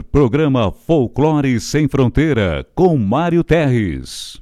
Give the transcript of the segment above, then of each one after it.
Programa Folclore Sem Fronteira, com Mário Terres.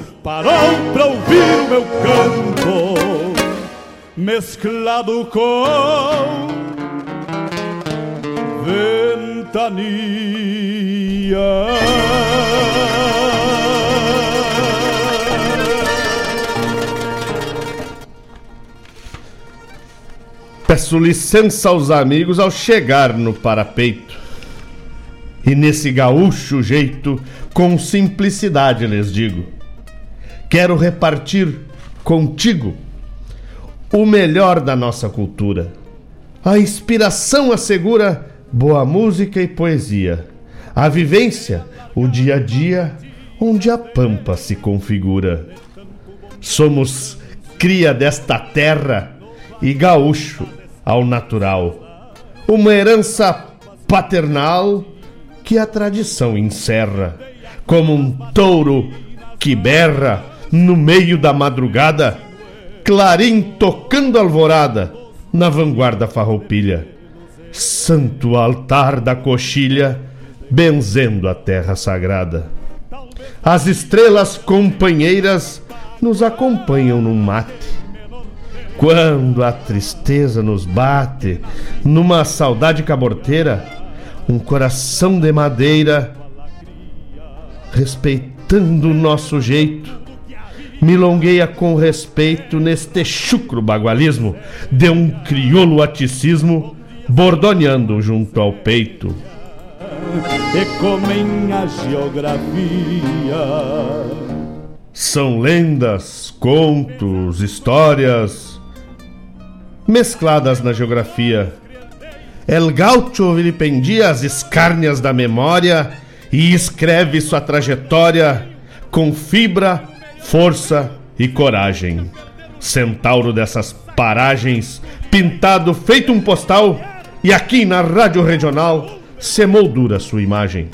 parou pra ouvir o meu canto, mesclado com ventania. Peço licença aos amigos ao chegar no parapeito. E nesse gaúcho jeito, com simplicidade lhes digo: quero repartir contigo o melhor da nossa cultura. A inspiração assegura boa música e poesia. A vivência, o dia a dia, onde a pampa se configura. Somos cria desta terra e gaúcho ao natural. Uma herança paternal que a tradição encerra. Como um touro que berra no meio da madrugada, clarim tocando alvorada na vanguarda farroupilha. Santo altar da coxilha, benzendo a terra sagrada. As estrelas companheiras nos acompanham no mate. Quando a tristeza nos bate, numa saudade caborteira, um coração de madeira, respeitando o nosso jeito, milongueia com respeito neste chucro bagualismo de um crioulo aticismo bordoneando junto ao peito. E comem a geografia. São lendas, contos, histórias mescladas na geografia. El Gaucho vilipendia as escárnias da memória e escreve sua trajetória com fibra, força e coragem. Centauro dessas paragens, pintado feito um postal, e aqui na Rádio Regional se moldura sua imagem.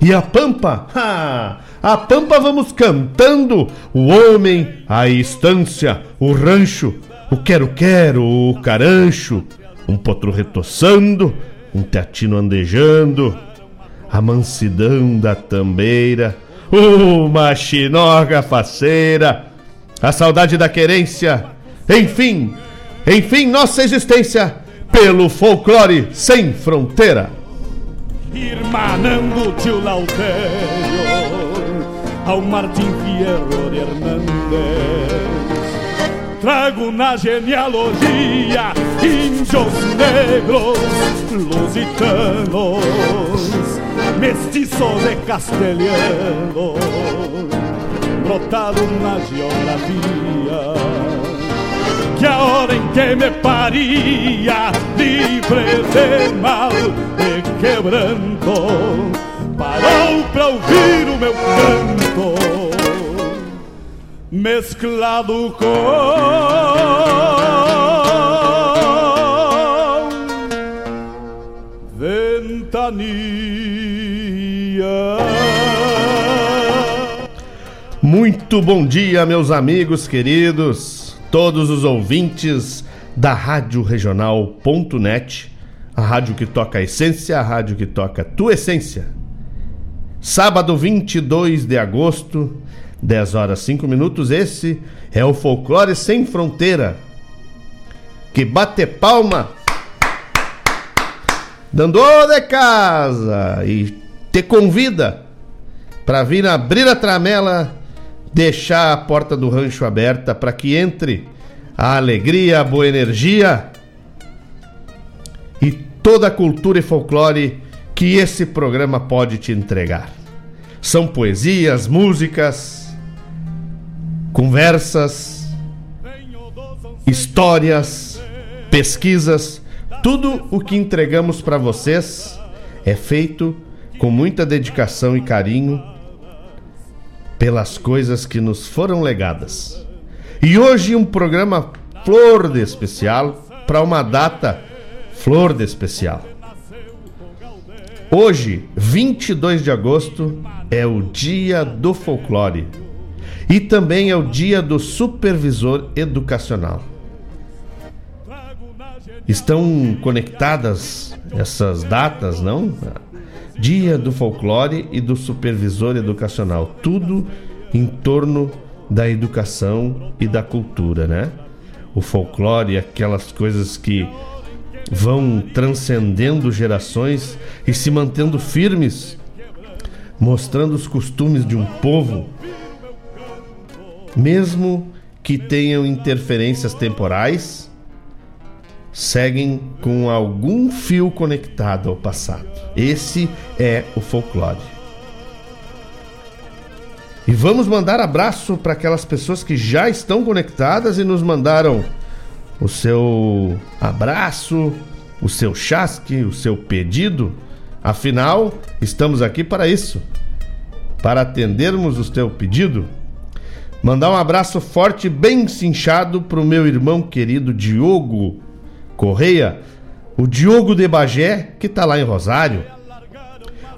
E a Pampa? Ha! A Pampa vamos cantando o homem, a estância, o rancho, o quero-quero, o carancho, um potro retoçando, um teatino andejando, a mansidão da tambeira, uma chinoga faceira, a saudade da querência, enfim, enfim, nossa existência pelo folclore sem fronteira. Irmanando tio Lautério ao Martim Fierro de Hernández. Trago na genealogia índios negros, lusitanos, mestiços de castelhano, brotado na geografia que a hora em que me paria, livre de mal e quebranto, parou pra ouvir o meu canto, mesclado com Muito bom dia, meus amigos queridos, todos os ouvintes da Rádio Regional.net, a rádio que toca a essência, a rádio que toca a tua essência. Sábado 22 de agosto, 10 horas 5 minutos, esse é o Folclore Sem Fronteira. Que bate palma dando de casa e te convida para vir abrir a tramela, deixar a porta do rancho aberta para que entre a alegria, a boa energia e toda a cultura e folclore que esse programa pode te entregar. São poesias, músicas, conversas, histórias, pesquisas tudo o que entregamos para vocês é feito com muita dedicação e carinho pelas coisas que nos foram legadas. E hoje um programa flor de especial para uma data flor de especial. Hoje, 22 de agosto, é o Dia do Folclore e também é o Dia do Supervisor Educacional. Estão conectadas essas datas, não? Dia do folclore e do supervisor educacional. Tudo em torno da educação e da cultura, né? O folclore, aquelas coisas que vão transcendendo gerações e se mantendo firmes, mostrando os costumes de um povo, mesmo que tenham interferências temporais seguem com algum fio conectado ao passado. Esse é o folclore. E vamos mandar abraço para aquelas pessoas que já estão conectadas e nos mandaram o seu abraço, o seu chasque, o seu pedido. Afinal, estamos aqui para isso para atendermos o teu pedido. Mandar um abraço forte, bem cinchado para o meu irmão querido Diogo Correia, o Diogo de Bagé, que está lá em Rosário.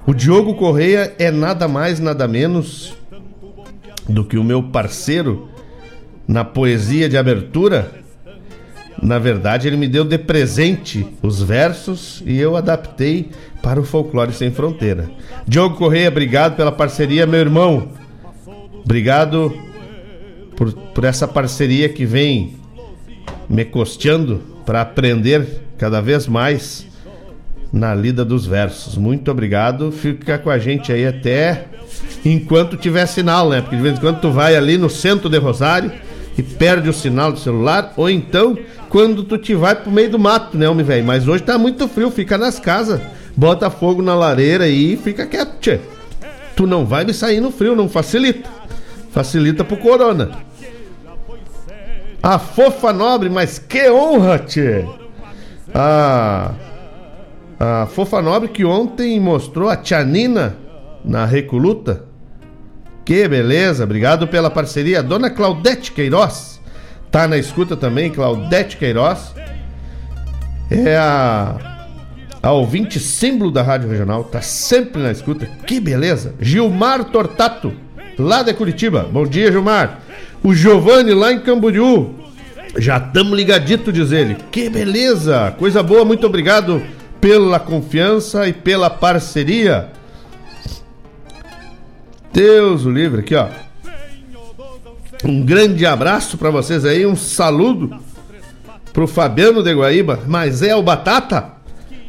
O Diogo Correia é nada mais, nada menos do que o meu parceiro na poesia de abertura. Na verdade, ele me deu de presente os versos e eu adaptei para o Folclore Sem Fronteira. Diogo Correia, obrigado pela parceria, meu irmão. Obrigado por, por essa parceria que vem me costeando para aprender cada vez mais na lida dos versos. Muito obrigado. Fica com a gente aí até enquanto tiver sinal, né? Porque de vez em quando tu vai ali no centro de Rosário e perde o sinal do celular, ou então quando tu te vai pro meio do mato, né, homem velho? Mas hoje tá muito frio, fica nas casas, bota fogo na lareira e fica quieto, tchê. Tu não vai me sair no frio, não facilita. Facilita pro corona. A fofa nobre, mas que honra, tchê! A, a fofa nobre que ontem mostrou a Tia Nina na Recoluta. Que beleza, obrigado pela parceria. Dona Claudete Queiroz, tá na escuta também, Claudete Queiroz. É a, a ouvinte símbolo da Rádio Regional, tá sempre na escuta. Que beleza. Gilmar Tortato, lá de Curitiba. Bom dia, Gilmar. O Giovanni lá em Camboriú. Já estamos ligadito, diz ele. Que beleza! Coisa boa, muito obrigado pela confiança e pela parceria. Deus o livre, aqui ó. Um grande abraço para vocês aí, um saludo pro Fabiano de Guaíba, mas é o Batata,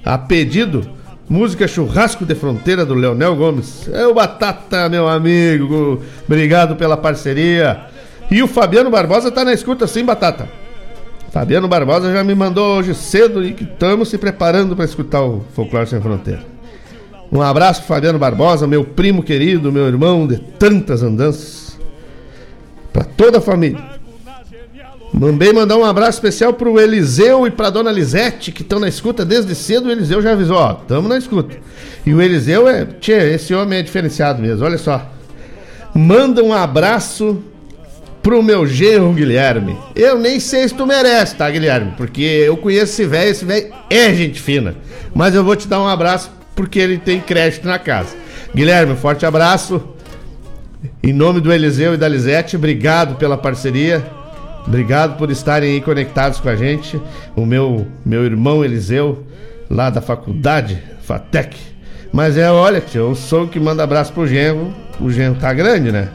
a pedido, música Churrasco de Fronteira do Leonel Gomes. É o Batata, meu amigo, obrigado pela parceria. E o Fabiano Barbosa tá na escuta sim, Batata. Fabiano Barbosa já me mandou hoje cedo e que estamos se preparando para escutar o Folclore Sem Fronteira. Um abraço Fabiano Barbosa, meu primo querido, meu irmão de tantas andanças. Para toda a família. Também mandar um abraço especial pro Eliseu e pra dona Lisete, que estão na escuta desde cedo. O Eliseu já avisou, ó, estamos na escuta. E o Eliseu é, tchê, esse homem é diferenciado mesmo, olha só. Manda um abraço pro meu genro Guilherme. Eu nem sei se tu merece, tá, Guilherme? Porque eu conheço esse velho, esse velho é gente fina. Mas eu vou te dar um abraço porque ele tem crédito na casa. Guilherme, forte abraço. Em nome do Eliseu e da Lisete, obrigado pela parceria. Obrigado por estarem aí conectados com a gente. O meu, meu irmão Eliseu, lá da faculdade, FATEC. Mas é, olha, eu sou o que manda abraço pro genro. O genro tá grande, né?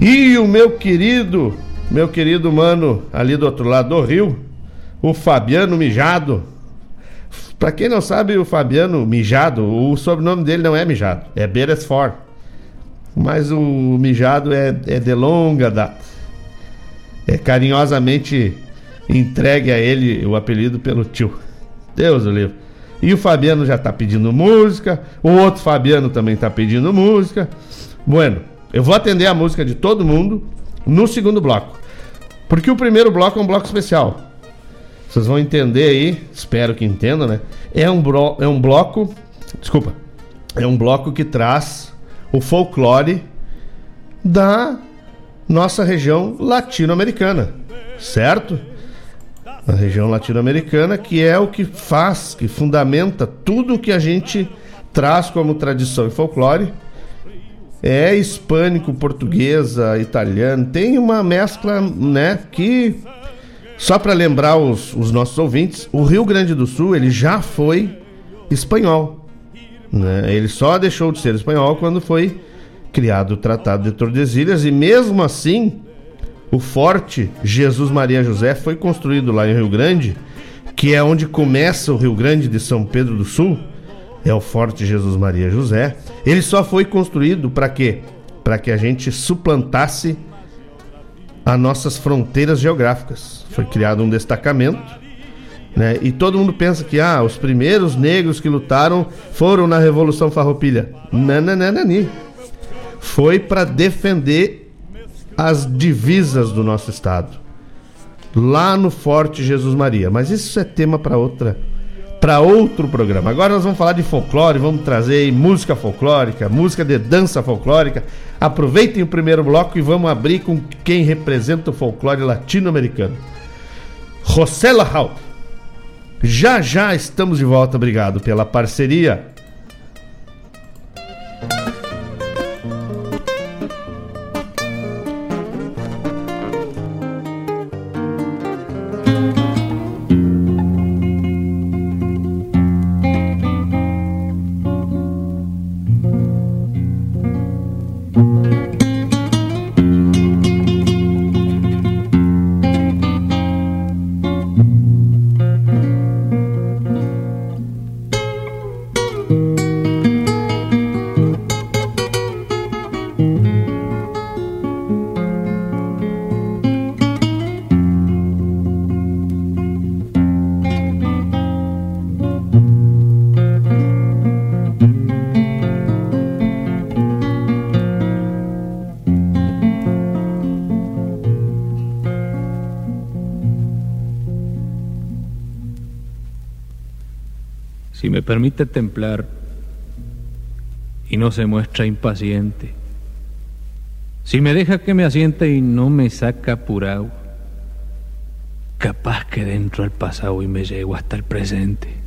E o meu querido, meu querido mano ali do outro lado do rio, o Fabiano Mijado. Pra quem não sabe, o Fabiano Mijado, o sobrenome dele não é Mijado, é Beresford. Mas o Mijado é, é de longa data. É carinhosamente entregue a ele o apelido pelo tio. Deus o livre. E o Fabiano já tá pedindo música, o outro Fabiano também tá pedindo música. Bueno, eu vou atender a música de todo mundo no segundo bloco. Porque o primeiro bloco é um bloco especial. Vocês vão entender aí, espero que entendam, né? É um, bro, é um bloco. Desculpa. É um bloco que traz o folclore da nossa região latino-americana. Certo? A região latino-americana, que é o que faz, que fundamenta tudo o que a gente traz como tradição e folclore é hispânico, portuguesa, italiano, tem uma mescla, né, que só para lembrar os, os, nossos ouvintes, o Rio Grande do Sul ele já foi espanhol, né? Ele só deixou de ser espanhol quando foi criado o Tratado de Tordesilhas e mesmo assim o forte Jesus Maria José foi construído lá em Rio Grande, que é onde começa o Rio Grande de São Pedro do Sul é o Forte Jesus Maria José. Ele só foi construído para quê? Para que a gente suplantasse as nossas fronteiras geográficas. Foi criado um destacamento, né? E todo mundo pensa que ah, os primeiros negros que lutaram foram na Revolução Farroupilha. Nananani. Foi para defender as divisas do nosso estado. Lá no Forte Jesus Maria. Mas isso é tema para outra para outro programa. Agora nós vamos falar de folclore, vamos trazer música folclórica, música de dança folclórica. Aproveitem o primeiro bloco e vamos abrir com quem representa o folclore latino-americano. Rosela Hall. Já já estamos de volta, obrigado pela parceria. Permite templar y no se muestra impaciente, si me deja que me asiente y no me saca apurado, capaz que dentro al pasado y me llego hasta el presente.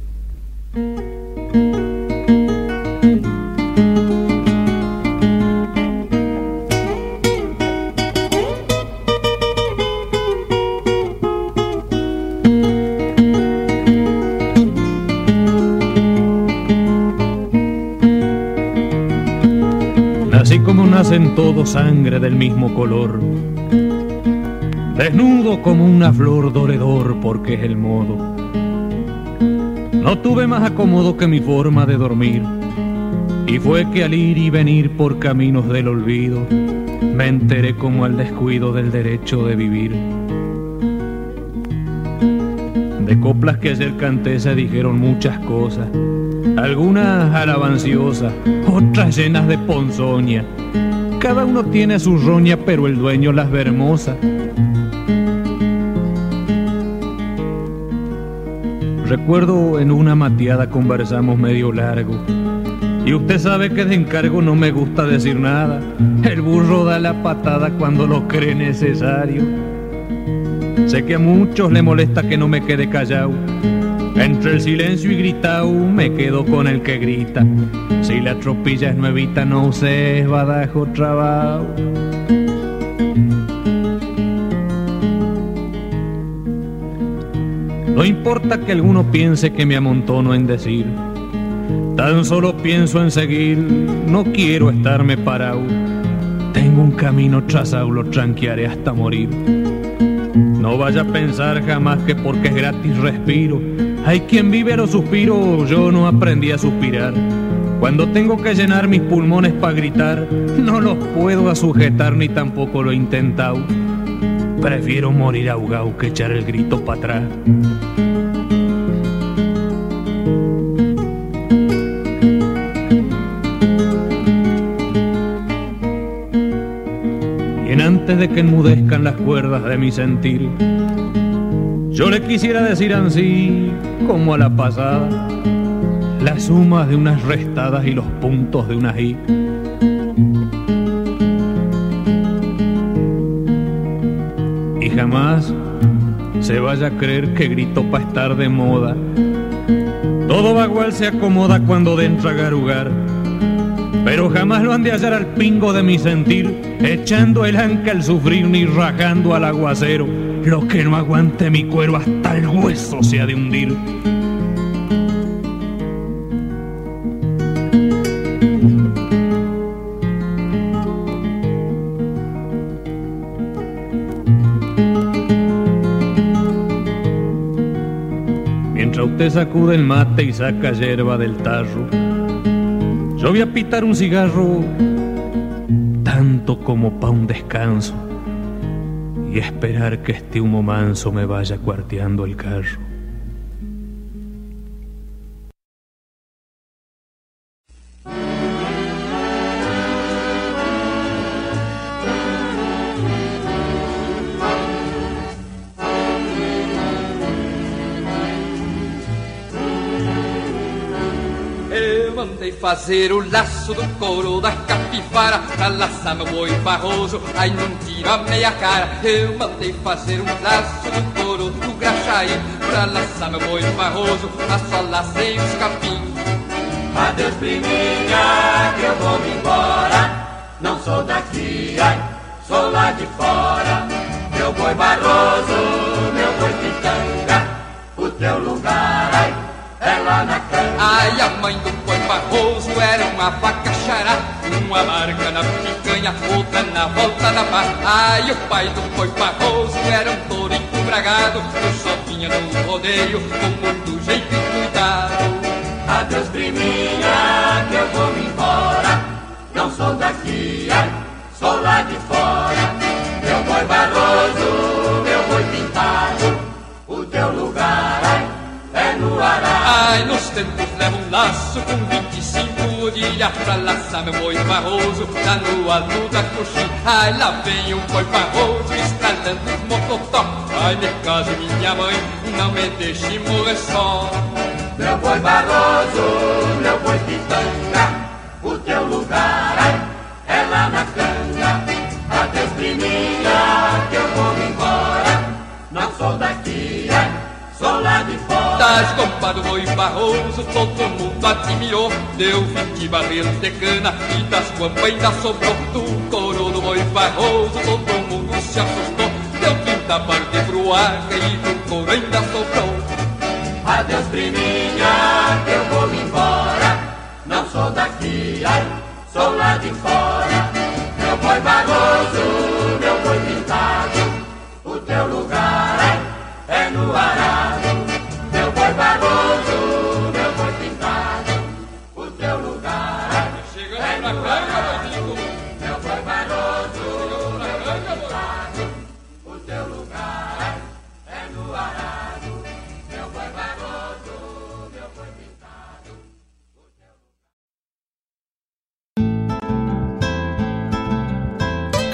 Todo sangre del mismo color. Desnudo como una flor doredor porque es el modo. No tuve más acomodo que mi forma de dormir. Y fue que al ir y venir por caminos del olvido, me enteré como al descuido del derecho de vivir. De coplas que ayer canté se dijeron muchas cosas, algunas alabanciosas, otras llenas de ponzoña cada uno tiene su roña, pero el dueño las ve hermosas. Recuerdo en una mateada conversamos medio largo Y usted sabe que de encargo no me gusta decir nada. El burro da la patada cuando lo cree necesario. Sé que a muchos le molesta que no me quede callado. Entre el silencio y gritao me quedo con el que grita. Si la tropilla es nuevita, no uses badajo trabajo. No importa que alguno piense que me amontono en decir Tan solo pienso en seguir, no quiero estarme parado. Tengo un camino trazado, lo tranquearé hasta morir. No vaya a pensar jamás que porque es gratis respiro. Hay quien vive los suspiros, yo no aprendí a suspirar. Cuando tengo que llenar mis pulmones para gritar, no los puedo sujetar ni tampoco lo he intentado. Prefiero morir ahogado que echar el grito para atrás. antes de que enmudezcan las cuerdas de mi sentir. Yo le quisiera decir así, como a la pasada, las sumas de unas restadas y los puntos de una i. Y jamás se vaya a creer que grito para estar de moda. Todo vagual se acomoda cuando entra a garugar pero jamás lo han de hallar al pingo de mi sentir, echando el anca al sufrir ni rajando al aguacero. Lo que no aguante mi cuero hasta el hueso se ha de hundir. Mientras usted sacude el mate y saca hierba del tarro, yo voy a pitar un cigarro tanto como pa' un descanso y esperar que este humo manso me vaya cuarteando el carro. fazer o laço do couro capivara Pra laçar meu boi barroso, aí não tiro a meia cara. Eu mandei fazer um laço do couro do graxaí. Pra laçar meu boi barroso, mas só lacei os capim. Adeus priminha, que eu vou me embora. Não sou daqui, ai, sou lá de fora. Meu boi barroso, meu boi pitanga O teu lugar, na cama Ai, a mãe do Barroso era uma vaca xará. Uma marca na picanha, outra na volta da barra Ai, o pai do boi Barroso era um tourinho bragado Eu só vinha no rodeio com muito jeito e cuidado. Adeus priminha, que eu vou me embora. Não sou daqui, ai, sou lá de fora. Meu boi Barroso, Ai, nos tempos levo um laço com 25 dias Pra laçar meu boi barroso lá no alto da coxinha Ai, lá vem o boi barroso estralando os mocotó. Ai, me casa minha mãe, não me deixe morrer só. Meu boi barroso, meu boi pitanga O teu lugar, ai, é lá na canga. Adeus priminha, que eu vou embora. Não sou daqui, sou lá de fora das compas do boi barroso Todo mundo admirou. Deu vinte barreiros de cana E das guampas ainda sobrou. Do couro do boi barroso Todo mundo se assustou. Deu trinta parte pro arca E do couro ainda sobrou. Adeus priminha Que eu vou embora. Não sou daqui, ai Sou lá de fora. Meu boi barroso Meu boi pintado. O teu lugar, ai É no arado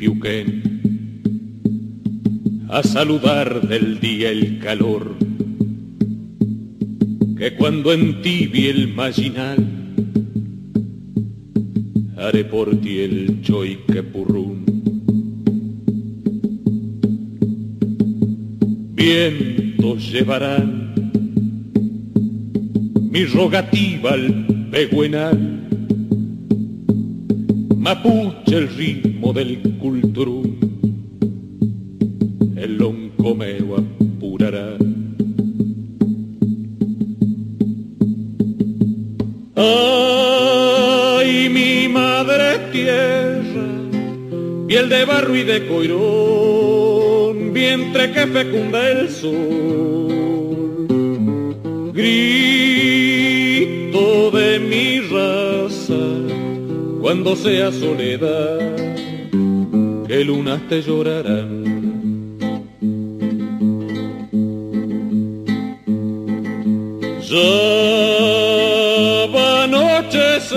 Piuquén, a saludar del día el calor, que cuando en ti vi el marginal haré por ti el choiquepurrún. Vientos llevarán mi rogativa al peguenal, mapuche el ritmo del culturum, el loncomeo apurará. piel de barro y de coirón, vientre que fecunda el sol. Grito de mi raza, cuando sea soledad, que lunas te llorarán. Ya va a anochecer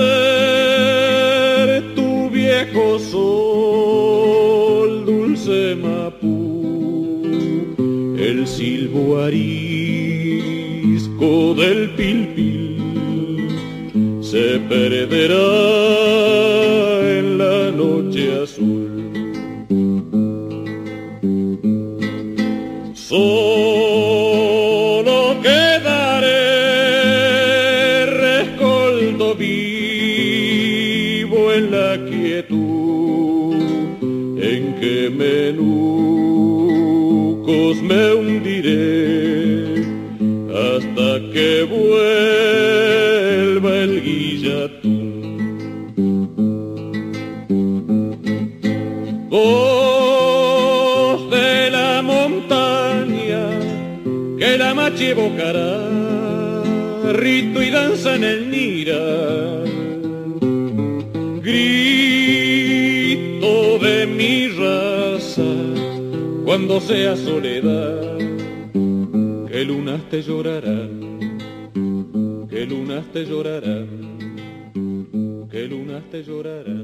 tu viejo sol silbo arisco del pilpil se perderá cuando sea soledad que lunas te llorarán que lunas te llorarán, que lunas te llorarán,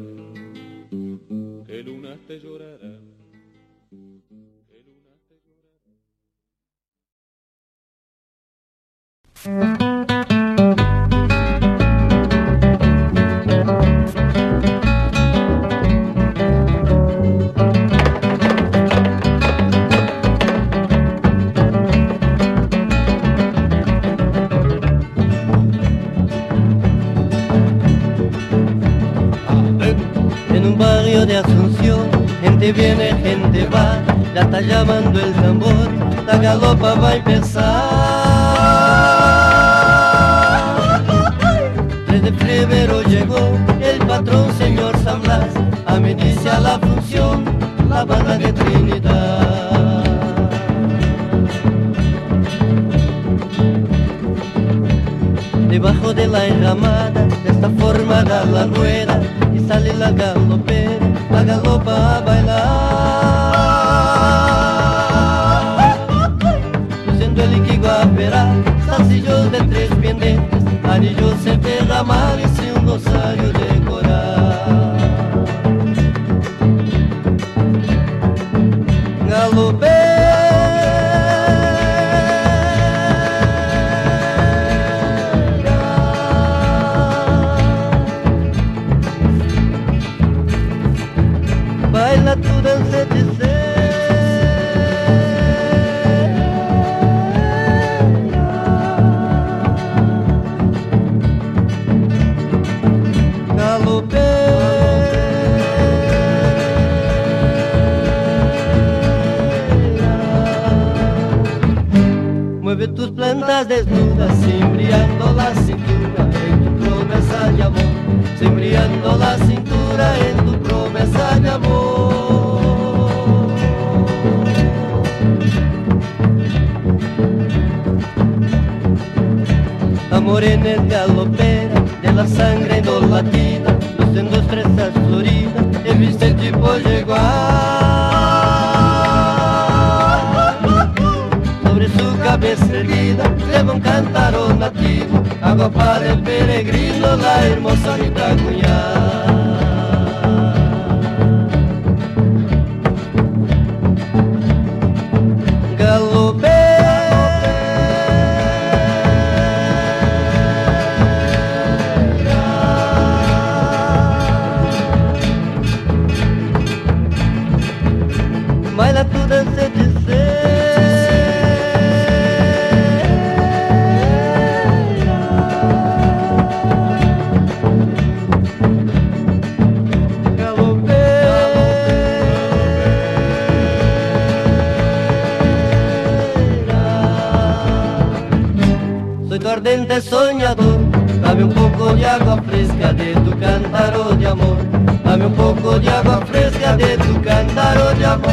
de Trinidad. Debajo de la enramada está formada la rueda y sale la galopera la galopa a bailar. Luciendo el iquiguapera, salsillos de tres pendientes, anillos en y un rosario de coral. Desnudas, simbriando la cintura en tu promesa de amor, simbriando la cintura en tu promesa de amor. Amor en el galopera de la sangre no la batida, lucendo estressas floridas e viste tipo igual. Sobre cántaro nativo, água para el peregrino, la hermosa Rita Cunhal. ardente soñador Dame un poco de agua fresca de tu cántaro de amor. Dame un poco de agua fresca de tu cántaro de amor.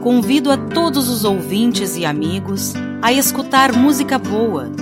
Convido a todos os ouvintes e amigos a escutar música boa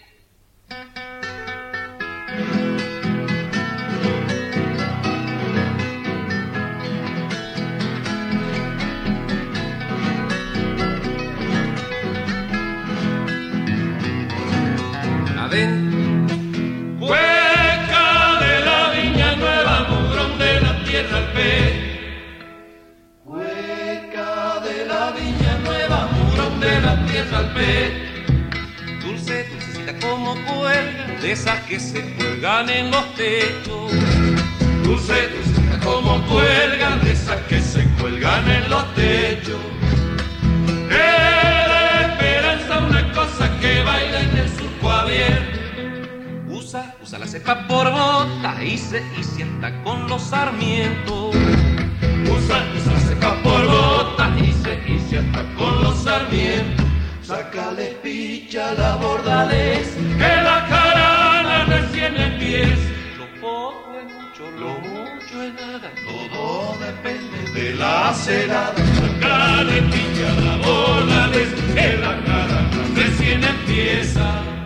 tierra al pez. Dulce, dulcecita como cuelga, de esas que se cuelgan en los techos. Dulce, dulcecita como cuelga, de esas que se cuelgan en los techos. Era esperanza una cosa que baila en el surco abierto usa, usa la cepa por bota y se y sienta con los sarmientos. Usa, usa la cepa por bota y se y sienta con los sarmientos. Sácale picha la bordales, que la carana recién empieza. Lo poco es mucho, lo mucho es nada, todo depende de la celada. Sácale picha la bordales, que la carana recién empieza.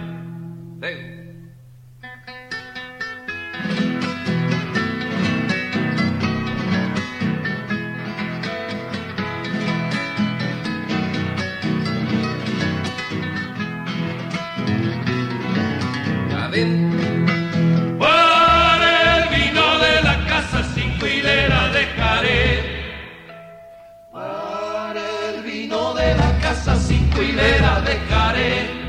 Hileras dejaré.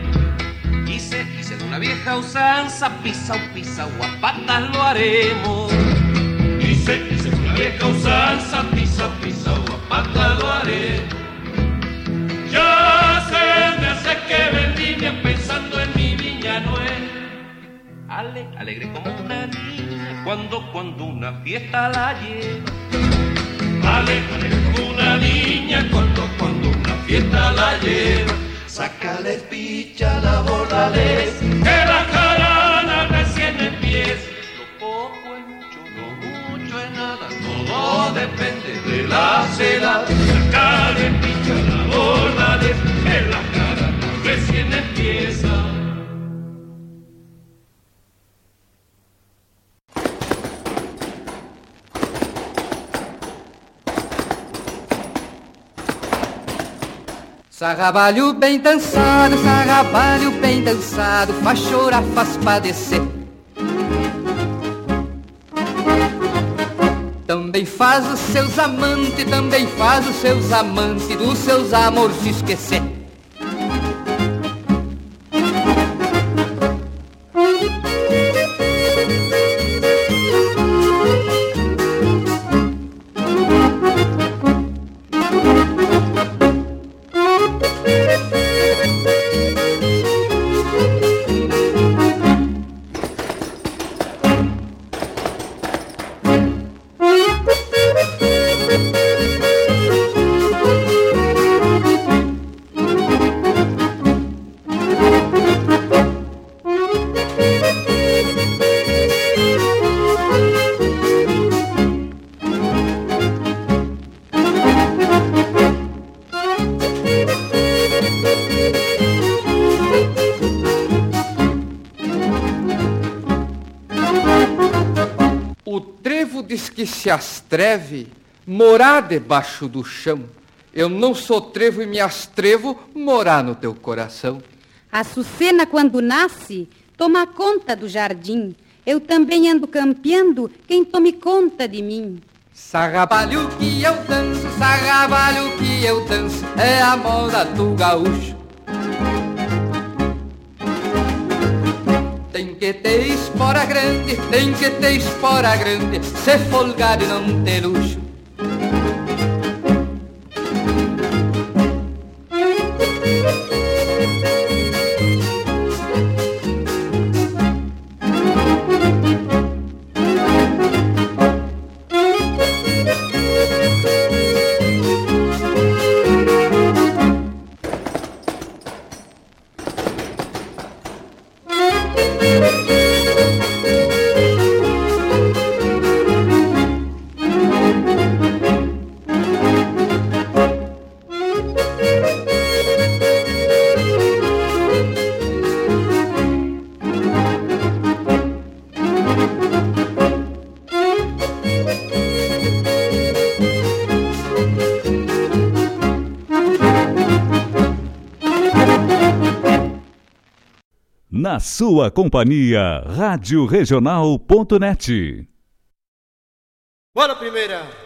De una vieja usanza, pisa o pisa o a patas lo haremos. Hice, hice de una vieja usanza, pisa, pisa o a patas lo haré. Ya se me hace que vendimia pensando en mi viña nueva. Ale, alegre como una niña cuando, cuando una fiesta la lleva. Ale, alegre como una niña cuando, cuando la. Sácale picha la bordales, que la carana recién empieza. Lo poco es mucho, lo mucho es nada, todo depende de la celada. Sácale picha la bordales, que la carana recién empieza. Sarrabalho bem dançado, sarrabalho bem dançado, faz chorar, faz padecer. Também faz os seus amantes, também faz os seus amantes dos seus amores se esquecer. Que se astreve morar debaixo do chão. Eu não sou trevo e me astrevo morar no teu coração. A Açucena, quando nasce, toma conta do jardim. Eu também ando campeando, quem tome conta de mim. Sarrabalho que eu danço, sarrabalho que eu danço, é a moda do gaúcho. Tem que ter espora grande, tem que ter espora grande, ser folgado e não ter luxo. Sua companhia, Rádio Regional.net. Bora, primeira!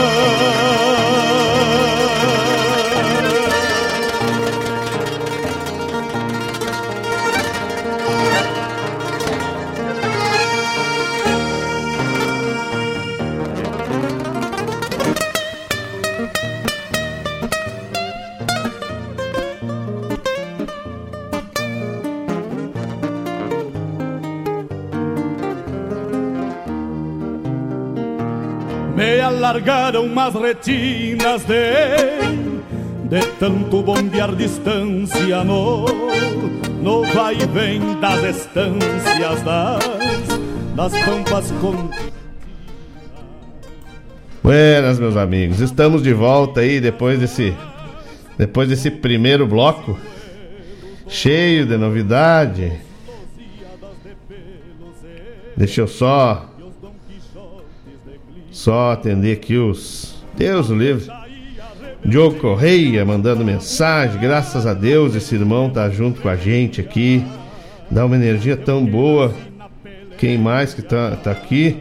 Me alargaram umas retinas de De tanto bombear distância no No vai e vem das estâncias das Das pampas com Buenas, meus amigos. Estamos de volta aí depois desse depois desse primeiro bloco cheio de novidade. Deixa eu só só atender aqui os Deus o livre. Diogo Correia mandando mensagem. Graças a Deus esse irmão tá junto com a gente aqui Dá uma energia tão boa. Quem mais que tá, tá aqui?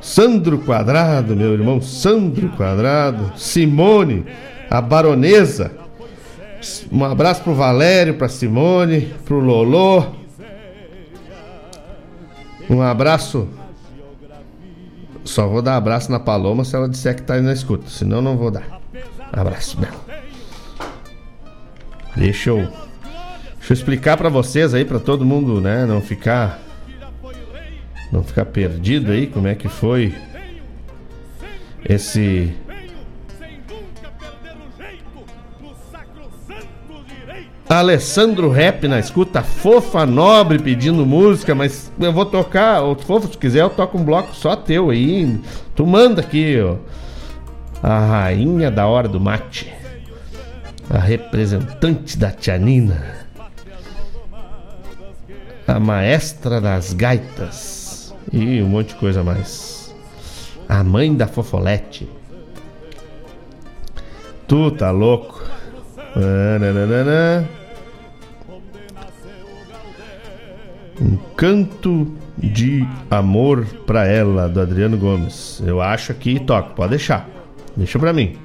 Sandro Quadrado, meu irmão Sandro Quadrado. Simone, a baronesa. Um abraço pro Valério, pra Simone, pro Lolô. Um abraço. Só vou dar abraço na Paloma se ela disser que tá aí na escuta. Senão não vou dar. Abraço, Bela. Deixa eu. Deixa eu explicar pra vocês aí, pra todo mundo, né, não ficar. Não ficar perdido aí como é que foi esse Alessandro Rap na escuta, fofa nobre pedindo música, mas eu vou tocar, ou fofo, se quiser eu toco um bloco só teu aí. Tu manda aqui, ó. A rainha da hora do mate. A representante da Tianina. A maestra das gaitas. E um monte de coisa mais. A mãe da fofolete. Tu tá louco. Ah, nananana. Um canto de amor pra ela, do Adriano Gomes. Eu acho que toco, pode deixar. Deixa pra mim.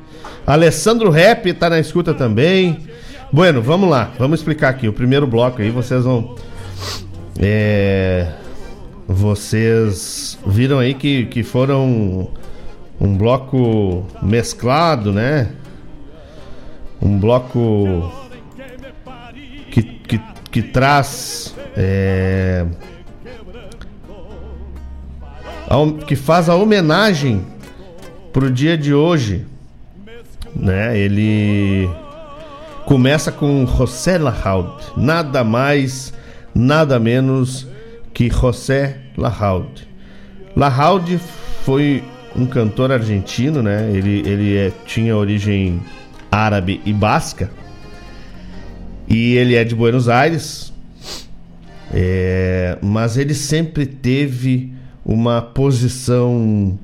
Alessandro Rap tá na escuta também. Bueno, vamos lá, vamos explicar aqui. O primeiro bloco aí vocês vão. É. Vocês viram aí que, que foram um bloco mesclado, né? Um bloco que, traz é, que faz a homenagem pro dia de hoje, né? Ele começa com José Lahaud, nada mais, nada menos que José Lahaud. Lahaud foi um cantor argentino, né? Ele, ele é, tinha origem árabe e basca. E ele é de Buenos Aires, é, mas ele sempre teve uma posição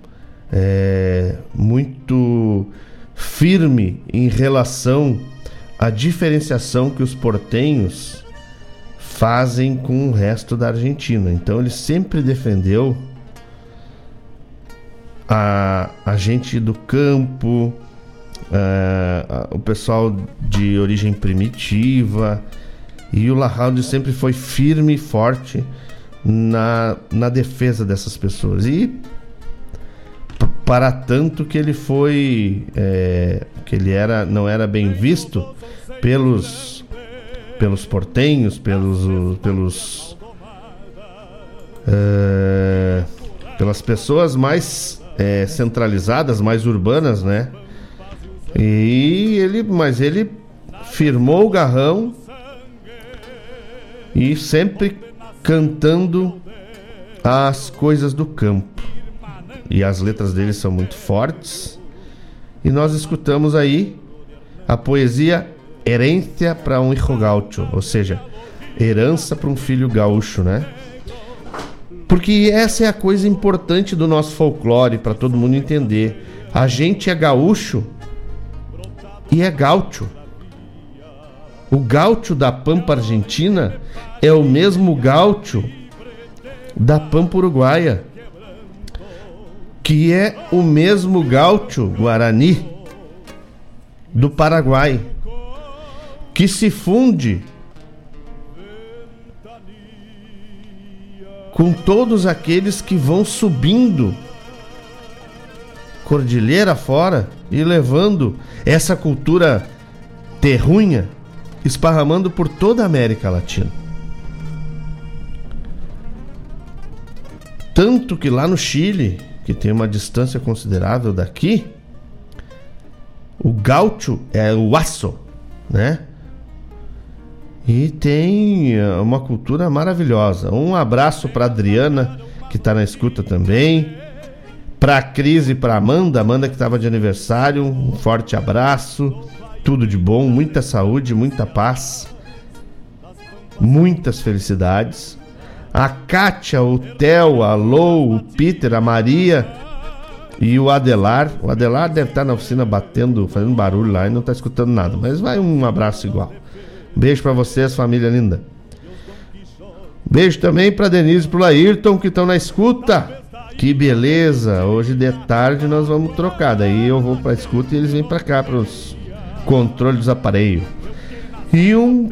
é, muito firme em relação à diferenciação que os portenhos fazem com o resto da Argentina. Então ele sempre defendeu a, a gente do campo, a, o pessoal de origem primitiva e o Lahalde sempre foi firme e forte na, na defesa dessas pessoas. E para tanto que ele foi é, que ele era não era bem visto pelos pelos portenhos pelos pelos é, pelas pessoas mais é, centralizadas mais urbanas né e ele mas ele firmou o garrão e sempre cantando as coisas do campo. E as letras dele são muito fortes. E nós escutamos aí a poesia Herência para um hijo gaúcho, ou seja, herança para um filho gaúcho, né? Porque essa é a coisa importante do nosso folclore para todo mundo entender. A gente é gaúcho e é gaúcho. O gaúcho da Pampa Argentina é o mesmo gaúcho da Pampa Uruguaia, que é o mesmo gaúcho guarani do Paraguai, que se funde com todos aqueles que vão subindo cordilheira fora e levando essa cultura terrunha esparramando por toda a América Latina. Tanto que lá no Chile, que tem uma distância considerável daqui, o gaúcho é o aço, né? E tem eh, uma cultura maravilhosa. Um abraço para Adriana, que está na escuta também. Para Cris e para Amanda, Amanda que estava de aniversário, um forte abraço tudo de bom, muita saúde, muita paz, muitas felicidades. A Kátia, o Theo, a Lou, o Peter, a Maria e o Adelar. O Adelar deve estar na oficina batendo, fazendo barulho lá e não está escutando nada, mas vai um abraço igual. Beijo para vocês, família linda. Beijo também para Denise e pro Laírton que estão na escuta. Que beleza! Hoje de tarde nós vamos trocar. Daí eu vou pra escuta e eles vêm pra cá para os controles dos aparelhos. E um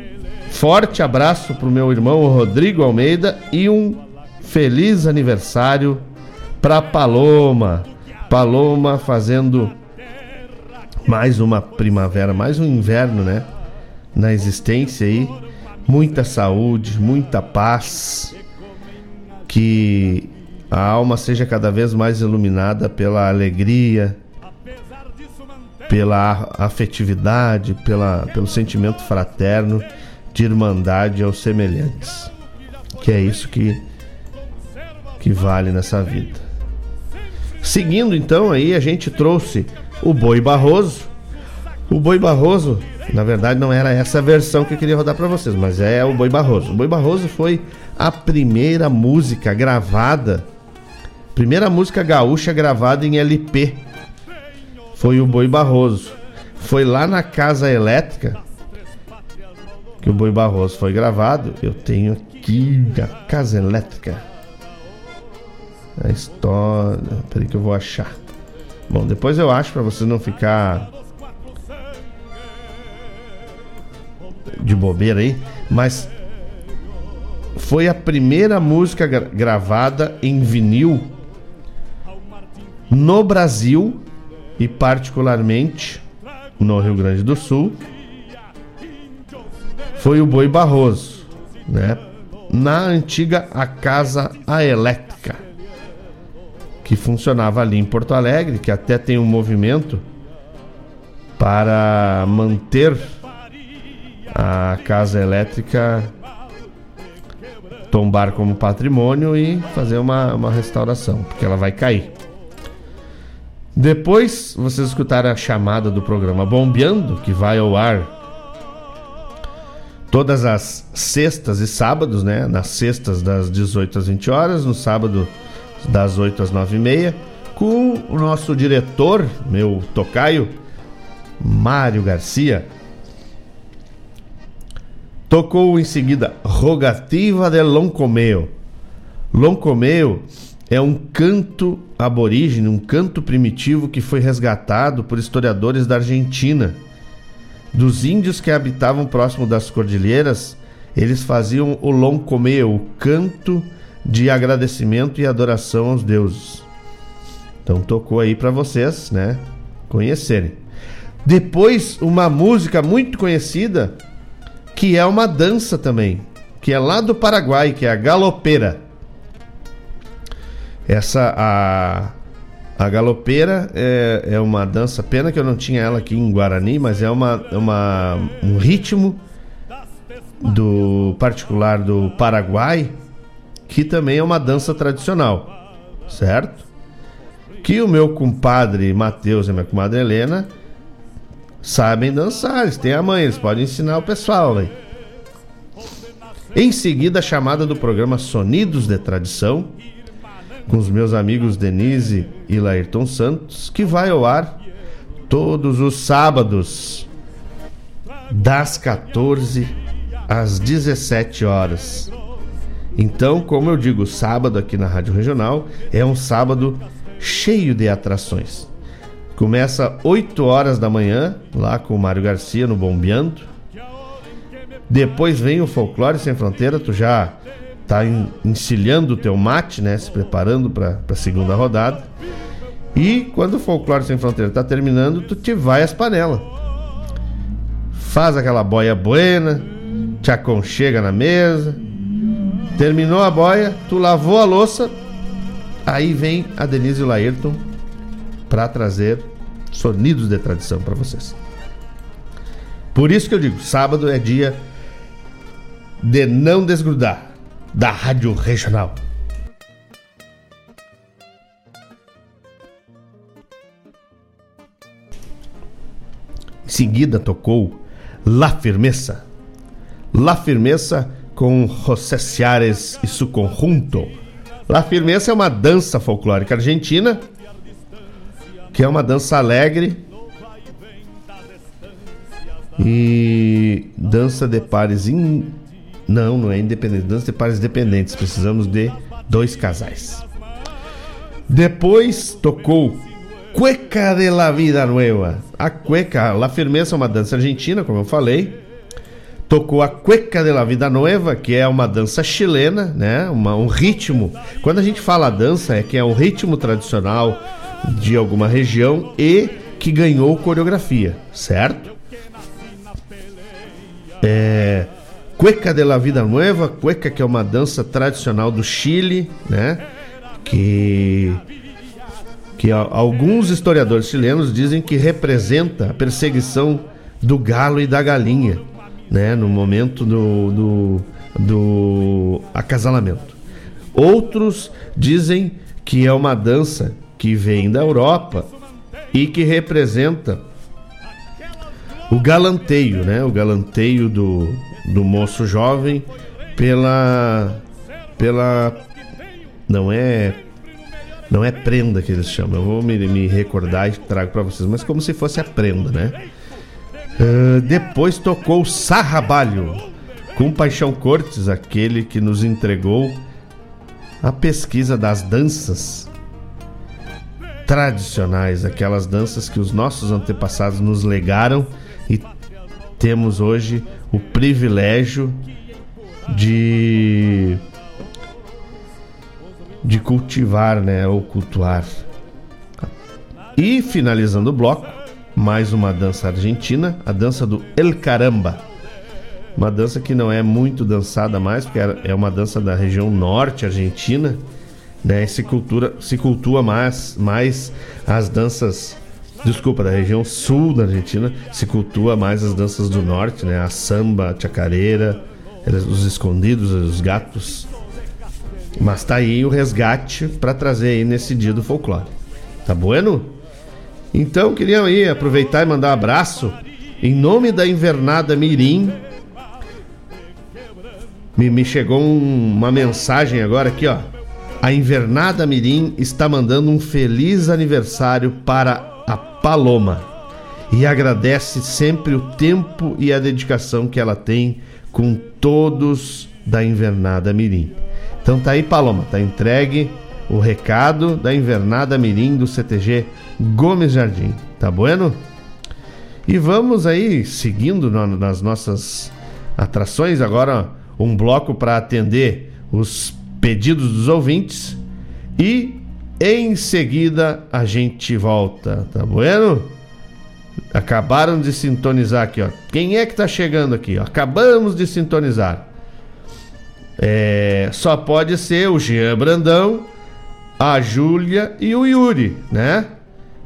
forte abraço pro meu irmão Rodrigo Almeida e um feliz aniversário pra Paloma. Paloma fazendo mais uma primavera, mais um inverno, né? Na existência aí. Muita saúde, muita paz. Que a alma seja cada vez mais iluminada pela alegria, pela afetividade, pela, pelo sentimento fraterno de irmandade aos semelhantes. Que é isso que, que vale nessa vida. Seguindo então aí, a gente trouxe o Boi Barroso. O Boi Barroso, na verdade, não era essa a versão que eu queria rodar para vocês, mas é o Boi Barroso. O Boi Barroso foi a primeira música gravada Primeira música gaúcha gravada em LP foi o Boi Barroso. Foi lá na Casa Elétrica que o Boi Barroso foi gravado. Eu tenho aqui a Casa Elétrica. A história. Peraí que eu vou achar. Bom, depois eu acho para você não ficar de bobeira aí, mas foi a primeira música gra gravada em vinil no Brasil e particularmente no Rio Grande do Sul foi o Boi Barroso, né? Na antiga a Casa a Elétrica, que funcionava ali em Porto Alegre, que até tem um movimento para manter a casa elétrica tombar como patrimônio e fazer uma, uma restauração, porque ela vai cair. Depois vocês escutaram a chamada do programa Bombeando, que vai ao ar todas as sextas e sábados, né? Nas sextas das 18 às 20 horas, no sábado das 8 às 9 e meia, com o nosso diretor, meu tocaio, Mário Garcia. Tocou em seguida Rogativa de Loncomeo. Loncomeo é um canto aborígene, um canto primitivo que foi resgatado por historiadores da Argentina. Dos índios que habitavam próximo das cordilheiras, eles faziam o loncomeo, o canto de agradecimento e adoração aos deuses. Então tocou aí para vocês, né, conhecerem. Depois uma música muito conhecida que é uma dança também, que é lá do Paraguai, que é a galopeira. Essa a a galopeira é, é uma dança, pena que eu não tinha ela aqui em Guarani, mas é uma, uma um ritmo do particular do Paraguai que também é uma dança tradicional, certo? Que o meu compadre Matheus e minha comadre Helena sabem dançar, eles têm a mãe, eles podem ensinar o pessoal, véio. Em seguida, a chamada do programa Sonidos de Tradição, com os meus amigos Denise e Lairton Santos, que vai ao ar todos os sábados, das 14 às 17 horas. Então, como eu digo, sábado aqui na Rádio Regional é um sábado cheio de atrações. Começa 8 horas da manhã, lá com o Mário Garcia no Bombeando. Depois vem o Folclore Sem Fronteira, tu já tá encilhando o teu mate, né? Se preparando para a segunda rodada. E quando o Folclore Sem Fronteira tá terminando, tu te vai às panelas. Faz aquela boia buena, te aconchega na mesa. Terminou a boia, tu lavou a louça, aí vem a Denise e o Laírton para trazer sonidos de tradição para vocês. Por isso que eu digo, sábado é dia de não desgrudar da Rádio Regional. Em seguida tocou La Firmeza. La Firmeza com José Ciares e seu conjunto. La Firmeza é uma dança folclórica argentina que é uma dança alegre E dança de pares in... Não, não é independente. Dança de pares dependentes. Precisamos de dois casais. Depois tocou Cueca de la Vida Nueva. A cueca, La Firmeza é uma dança argentina, como eu falei. Tocou a Cueca de la Vida Nueva, que é uma dança chilena, né? Uma, um ritmo. Quando a gente fala dança, é que é um ritmo tradicional de alguma região e que ganhou coreografia, certo? É, Cueca de la Vida Nueva, cueca que é uma dança tradicional do Chile, né? Que que alguns historiadores chilenos dizem que representa a perseguição do galo e da galinha, né? No momento do, do, do acasalamento. Outros dizem que é uma dança que vem da Europa e que representa o galanteio, né? O galanteio do, do moço jovem pela pela não é não é prenda que eles chamam. Eu vou me, me recordar e trago para vocês, mas como se fosse a prenda, né? Uh, depois tocou Sarrabalho com Paixão Cortes, aquele que nos entregou a pesquisa das danças tradicionais, aquelas danças que os nossos antepassados nos legaram temos hoje o privilégio de de cultivar, né, ou cultuar. E finalizando o bloco, mais uma dança argentina, a dança do El Caramba. Uma dança que não é muito dançada mais, porque é uma dança da região norte argentina, né? Se cultura, se cultua mais, mais as danças, desculpa, da região sul da Argentina, se cultua mais as danças do norte, né? A samba, a chacareira, os escondidos, os gatos. Mas tá aí o resgate para trazer aí nesse dia do folclore. Tá bueno? Então queria aí aproveitar e mandar um abraço em nome da Invernada Mirim. Me, me chegou um, uma mensagem agora aqui, ó. A Invernada Mirim está mandando um feliz aniversário para Paloma e agradece sempre o tempo e a dedicação que ela tem com todos da Invernada Mirim. Então tá aí, Paloma, tá entregue o recado da Invernada Mirim do CTG Gomes Jardim. Tá bueno? E vamos aí seguindo nas nossas atrações agora um bloco para atender os pedidos dos ouvintes e em seguida a gente volta, tá bueno? Acabaram de sintonizar aqui, ó. Quem é que tá chegando aqui? Ó? Acabamos de sintonizar. É, só pode ser o Jean Brandão, a Júlia e o Yuri, né?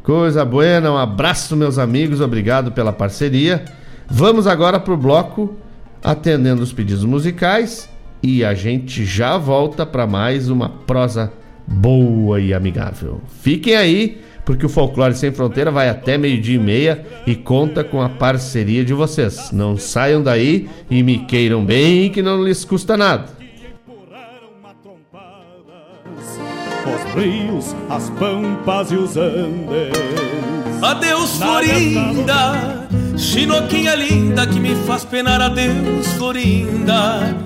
Coisa boa, um abraço, meus amigos, obrigado pela parceria. Vamos agora pro bloco atendendo os pedidos musicais e a gente já volta para mais uma prosa boa e amigável. Fiquem aí, porque o Folclore Sem Fronteira vai até meio-dia e meia e conta com a parceria de vocês. Não saiam daí e me queiram bem, que não lhes custa nada. Os rios, as pampas e os andes. Adeus, Florinda, chinoquinha linda que me faz penar. Adeus, Florinda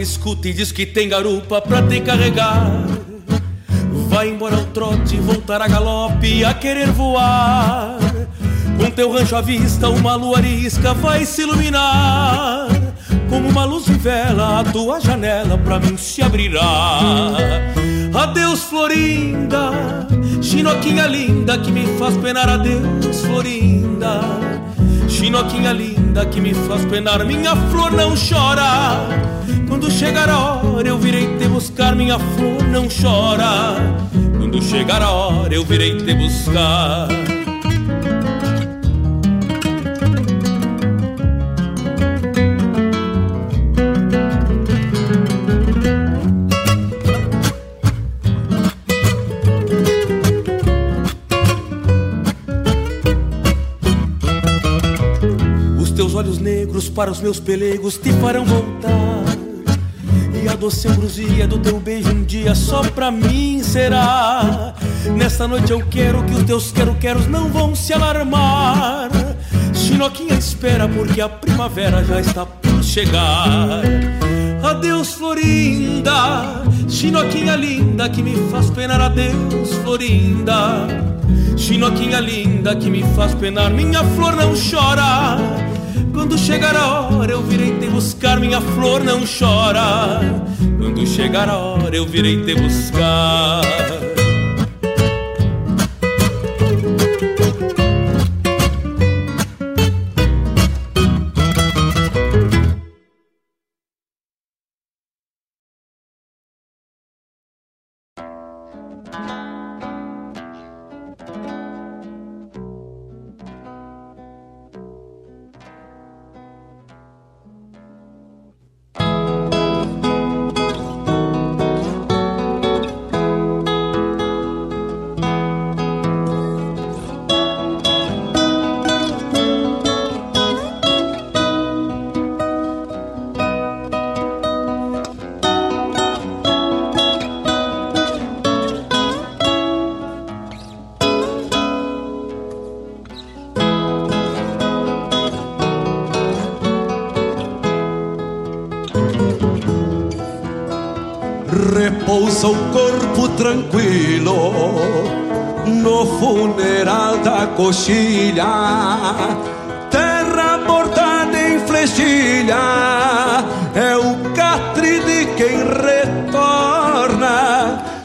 Escuta e diz que tem garupa pra te carregar. Vai embora ao trote, voltar a galope, a querer voar. Com teu rancho à vista, uma lua arisca vai se iluminar. Como uma luz de vela, a tua janela pra mim se abrirá. Adeus, Florinda, chinoquinha linda que me faz penar. Adeus, Florinda, chinoquinha linda que me faz penar. Minha flor não chora quando chegar a hora eu virei te buscar, minha flor não chora. Quando chegar a hora eu virei te buscar. Os teus olhos negros para os meus pelegos te farão voltar. A doce ambrosia do teu beijo um dia só pra mim será. Nesta noite eu quero que os teus quero-queros não vão se alarmar. Chinoquinha espera porque a primavera já está por chegar. Adeus, Florinda, Chinoquinha linda que me faz penar. Adeus, Florinda, Chinoquinha linda que me faz penar. Minha flor não chora. Quando chegar a hora eu virei te buscar. Minha flor não chora. Quando chegar a hora eu virei te buscar. Repousa o corpo tranquilo no funeral da coxilha, terra bordada em flechilha, é o catre de quem retorna.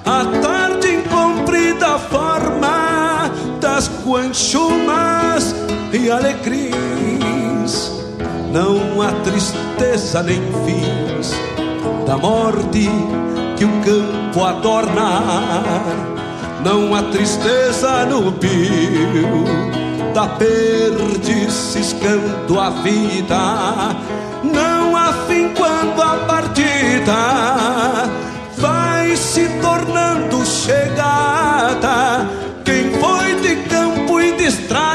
A tarde em comprida forma das guanchumas e alecrins. Não há tristeza nem fins da morte que o campo adorna. Não há tristeza no pio da perdiz ciscando a vida. Não há fim quando a partida vai se tornando chegada. Quem foi de campo e de estrada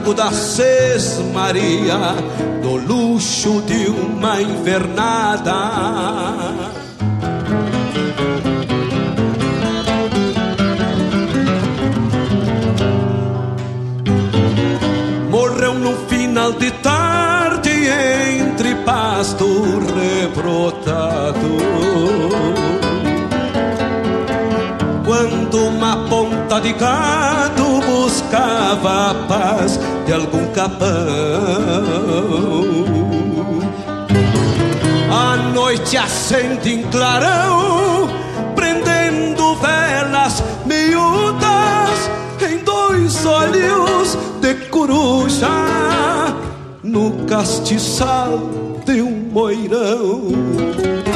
largo da Sesmaria, do luxo de uma invernada. Morreu no final de tarde entre pasto rebrotado quando uma ponta de gado buscava a paz de algum capão. A noite acende em clarão, prendendo velas miúdas em dois olhos de coruja no castiçal de um moirão.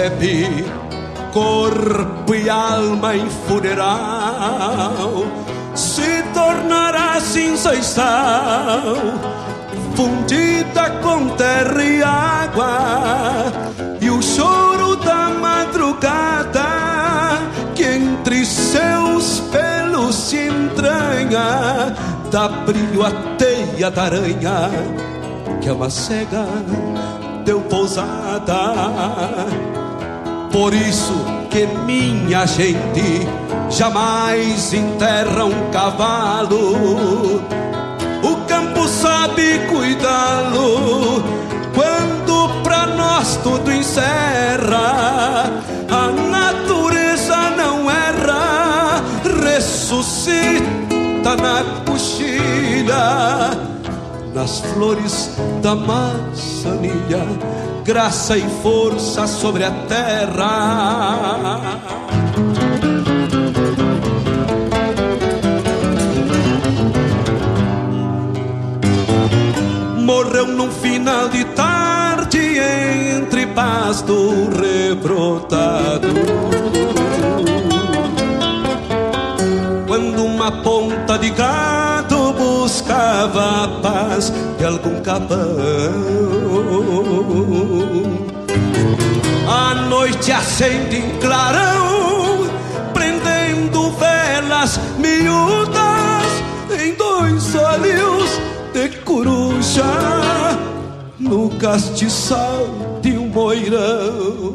Recebe corpo e alma em funeral se tornará cinza e sal fundida com terra e água e o choro da madrugada que entre seus pelos se entranha dá brilho à teia da aranha que é uma cega deu pousada. Por isso que minha gente jamais enterra um cavalo. O campo sabe cuidá-lo quando pra nós tudo encerra. A natureza não erra, ressuscita na coxilha nas flores da maçanilha, graça e força sobre a terra. Morreu num final de tarde entre pasto rebrotado. Quando uma ponta de gado buscava a paz de algum capão. A noite acende clarão, prendendo velas miúdas em dois olhos de coruja no castiçal de um moirão.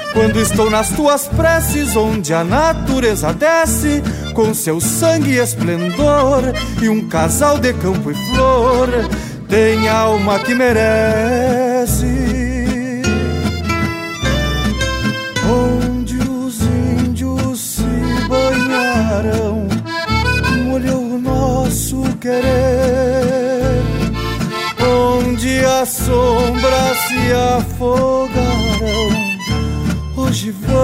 Quando estou nas tuas preces, onde a natureza desce com seu sangue e esplendor, e um casal de campo e flor tem alma que merece. Onde os índios se banharam, molhou o nosso querer. Onde as sombras se afogaram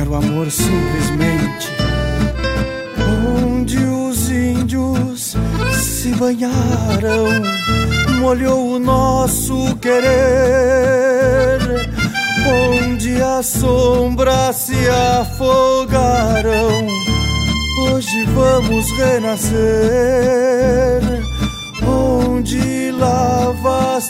banhar o amor simplesmente. Onde os índios se banharam, molhou o nosso querer. Onde as sombras se afogaram, hoje vamos renascer. Onde lavas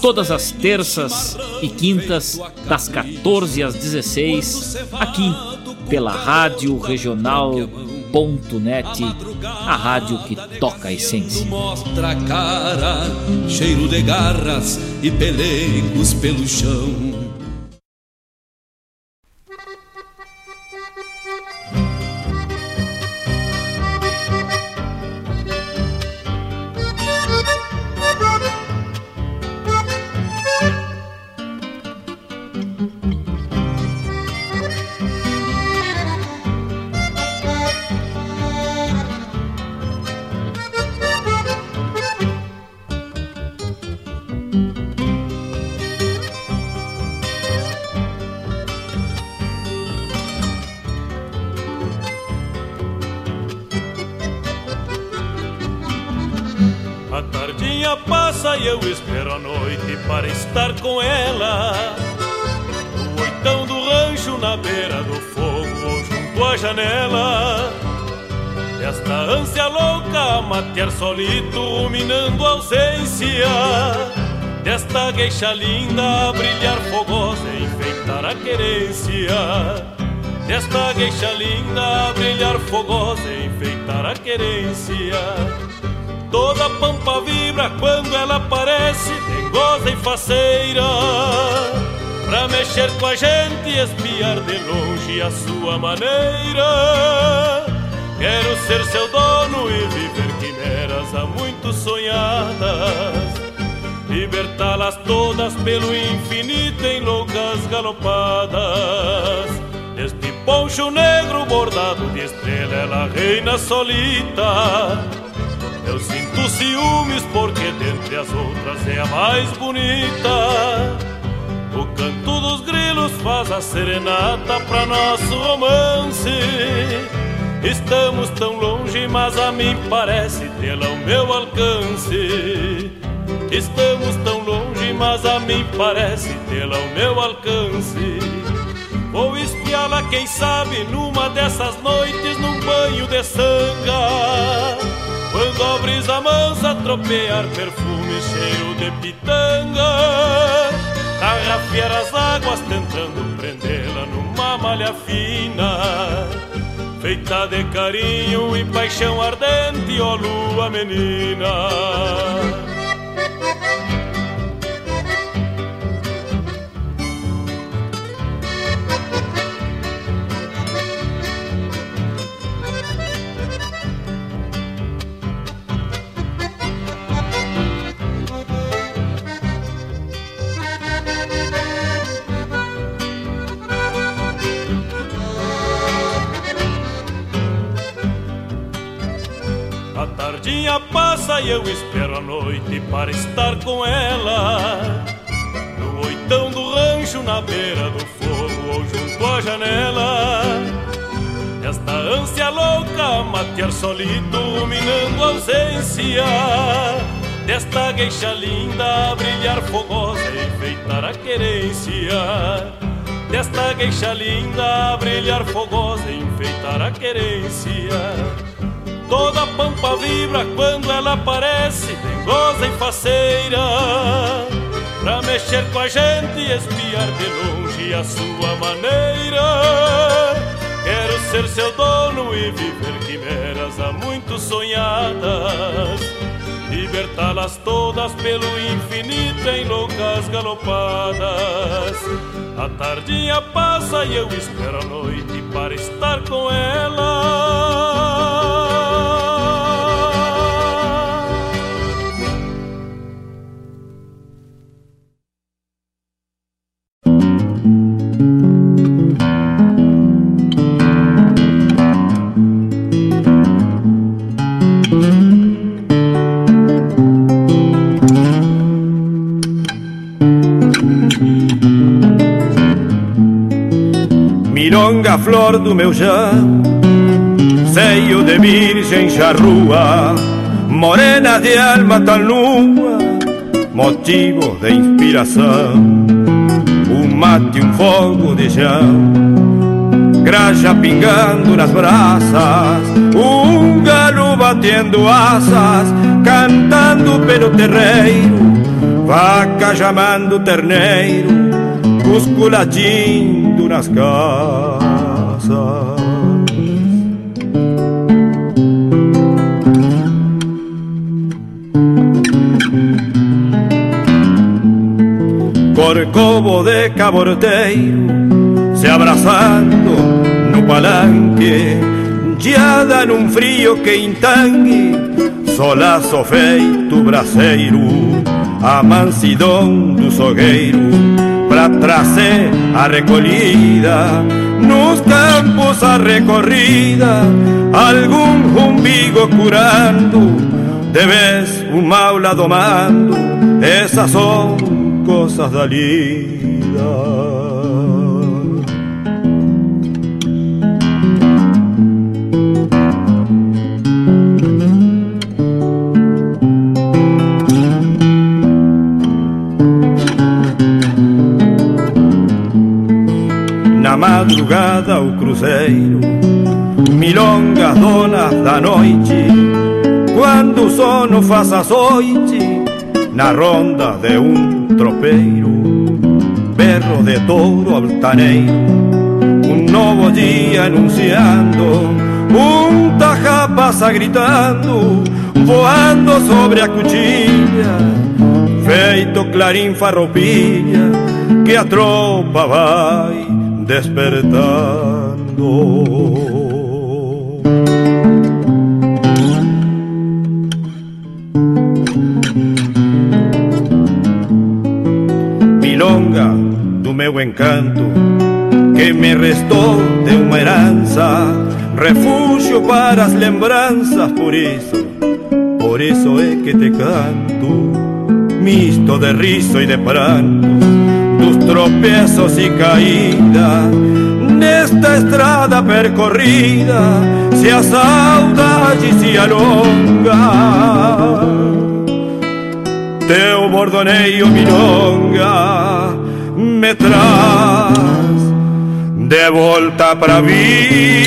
todas as terças e quintas, das 14 às 16, aqui pela Rádio Regional.net, a rádio que toca a essência. Mostra a cara, cheiro de garras e pelegos pelo chão. Eu espero a noite para estar com ela. No oitão do rancho, na beira do fogo ou junto à janela. Esta ânsia louca a matear solito, ruminando a ausência. Desta gueixa linda a brilhar fogosa enfeitar a querência. Desta gueixa linda a brilhar fogosa enfeitar a querência. Toda pampa vibra quando ela aparece, dengosa e faceira. Pra mexer com a gente e espiar de longe a sua maneira. Quero ser seu dono e viver quimeras há muito sonhadas. Libertá-las todas pelo infinito em loucas galopadas. Este poncho negro bordado de estrela, ela reina solita. Sinto ciúmes porque dentre as outras é a mais bonita. O canto dos grilos faz a serenata pra nosso romance. Estamos tão longe, mas a mim parece tê-la ao meu alcance. Estamos tão longe, mas a mim parece tê-la ao meu alcance. Vou espiá-la, quem sabe, numa dessas noites, num banho de sanga. Quando a brisa mansa tropear perfume cheiro de pitanga. Tarrafiar as águas tentando prendê-la numa malha fina. Feita de carinho e paixão ardente, ó lua menina A tardinha passa e eu espero a noite para estar com ela. No oitão do rancho, na beira do fogo ou junto à janela. Esta ânsia louca matear solito, ruminando a ausência. Desta gueixa linda a brilhar fogosa enfeitar a querência. Desta gueixa linda a brilhar fogosa enfeitar a querência. Toda pampa vibra quando ela aparece, dengosa e faceira. Pra mexer com a gente e espiar de longe a sua maneira. Quero ser seu dono e viver quimeras há muito sonhadas. Libertá-las todas pelo infinito em loucas galopadas. A tardinha passa e eu espero a noite para estar com ela. Milonga flor do meu já, seio de virgem charrua, morena de alma tal nua, motivo de inspiração, um mate, um fogo de chão, graxa pingando nas braças, um galo batendo asas, cantando pelo terreiro, vaca chamando terneiro, cusco latindo nas casas. corcovo de caborteiro se abraçando no palanque, geada num frio que entangue, solaço feito braceiro, a mansidão do sogueiro, pra trazer a recolhida, nos campos a recorrida, algum umbigo curando, de vez um maula domando, essas são cosas da madrugada o cruzeiro, milongas donas da noite, quando o sono faz açoite, na ronda de um tropeiro, berro de touro altaneiro, um novo dia anunciando, um taja passa gritando, voando sobre a cuchilha, feito clarim farroupilha, que a tropa vai despertando. do meu encanto que me restou de uma herança, refúgio para as lembranças, por isso, por isso é que te canto, misto de riso e de pranto, dos tropeços e caídas, nesta estrada percorrida, se a saudade se alonga, teu bordoneio milonga me traz de volta pra vida.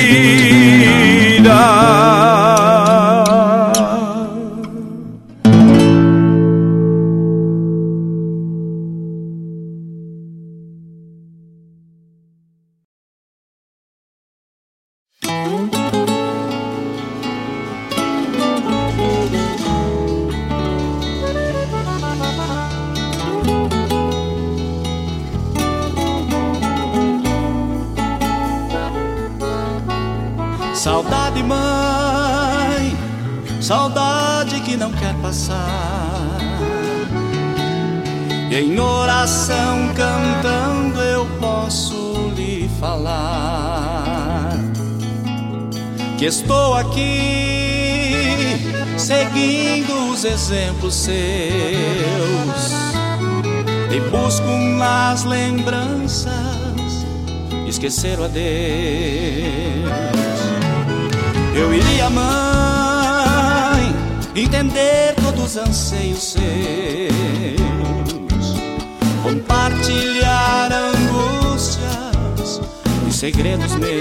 O adeus. Eu iria, mãe, entender todos os anseios seus, compartilhar angústias e segredos meus.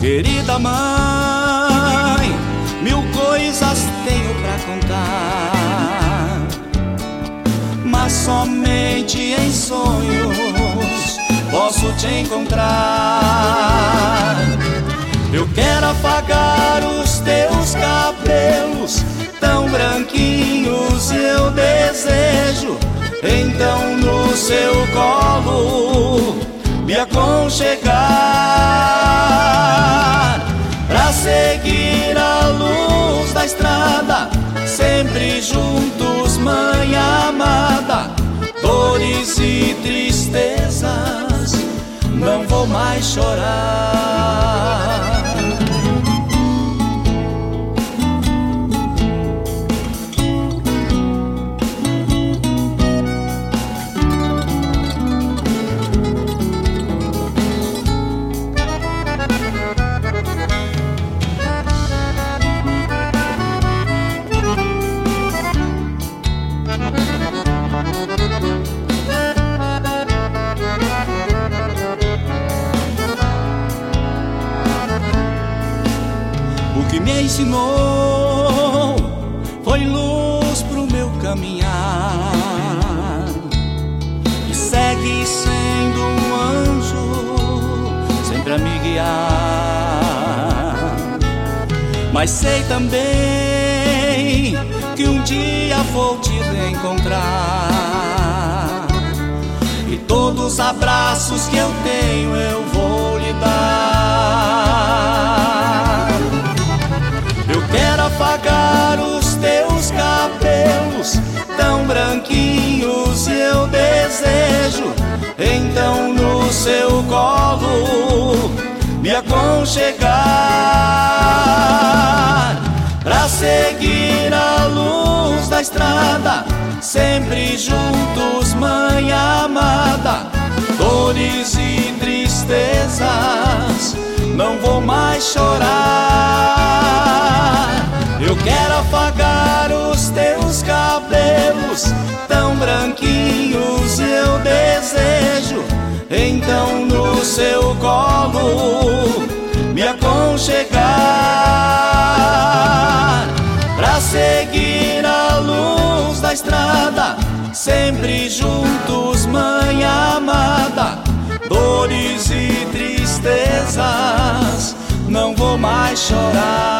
Querida mãe, mil coisas tenho pra contar, mas somente em sonhos te encontrar. Eu quero afagar os teus cabelos tão branquinhos. Eu desejo então no seu colo me aconchegar pra seguir a luz da estrada, sempre juntos, mãe amada, dores e tristezas não vou mais chorar. Ensinou foi luz pro meu caminhar e segue sendo um anjo sempre a me guiar. Mas sei também que um dia vou te reencontrar e todos os abraços que eu tenho eu vou lhe dar. Os teus cabelos tão branquinhos eu desejo então no seu colo me aconchegar pra seguir a luz da estrada, sempre juntos, mãe amada, dores e tristezas, não vou mais chorar. Eu quero afagar os teus cabelos tão branquinhos, eu desejo. Então no seu colo me aconchegar pra seguir a luz da estrada, sempre juntos, mãe amada, dores e tristezas, não vou mais chorar.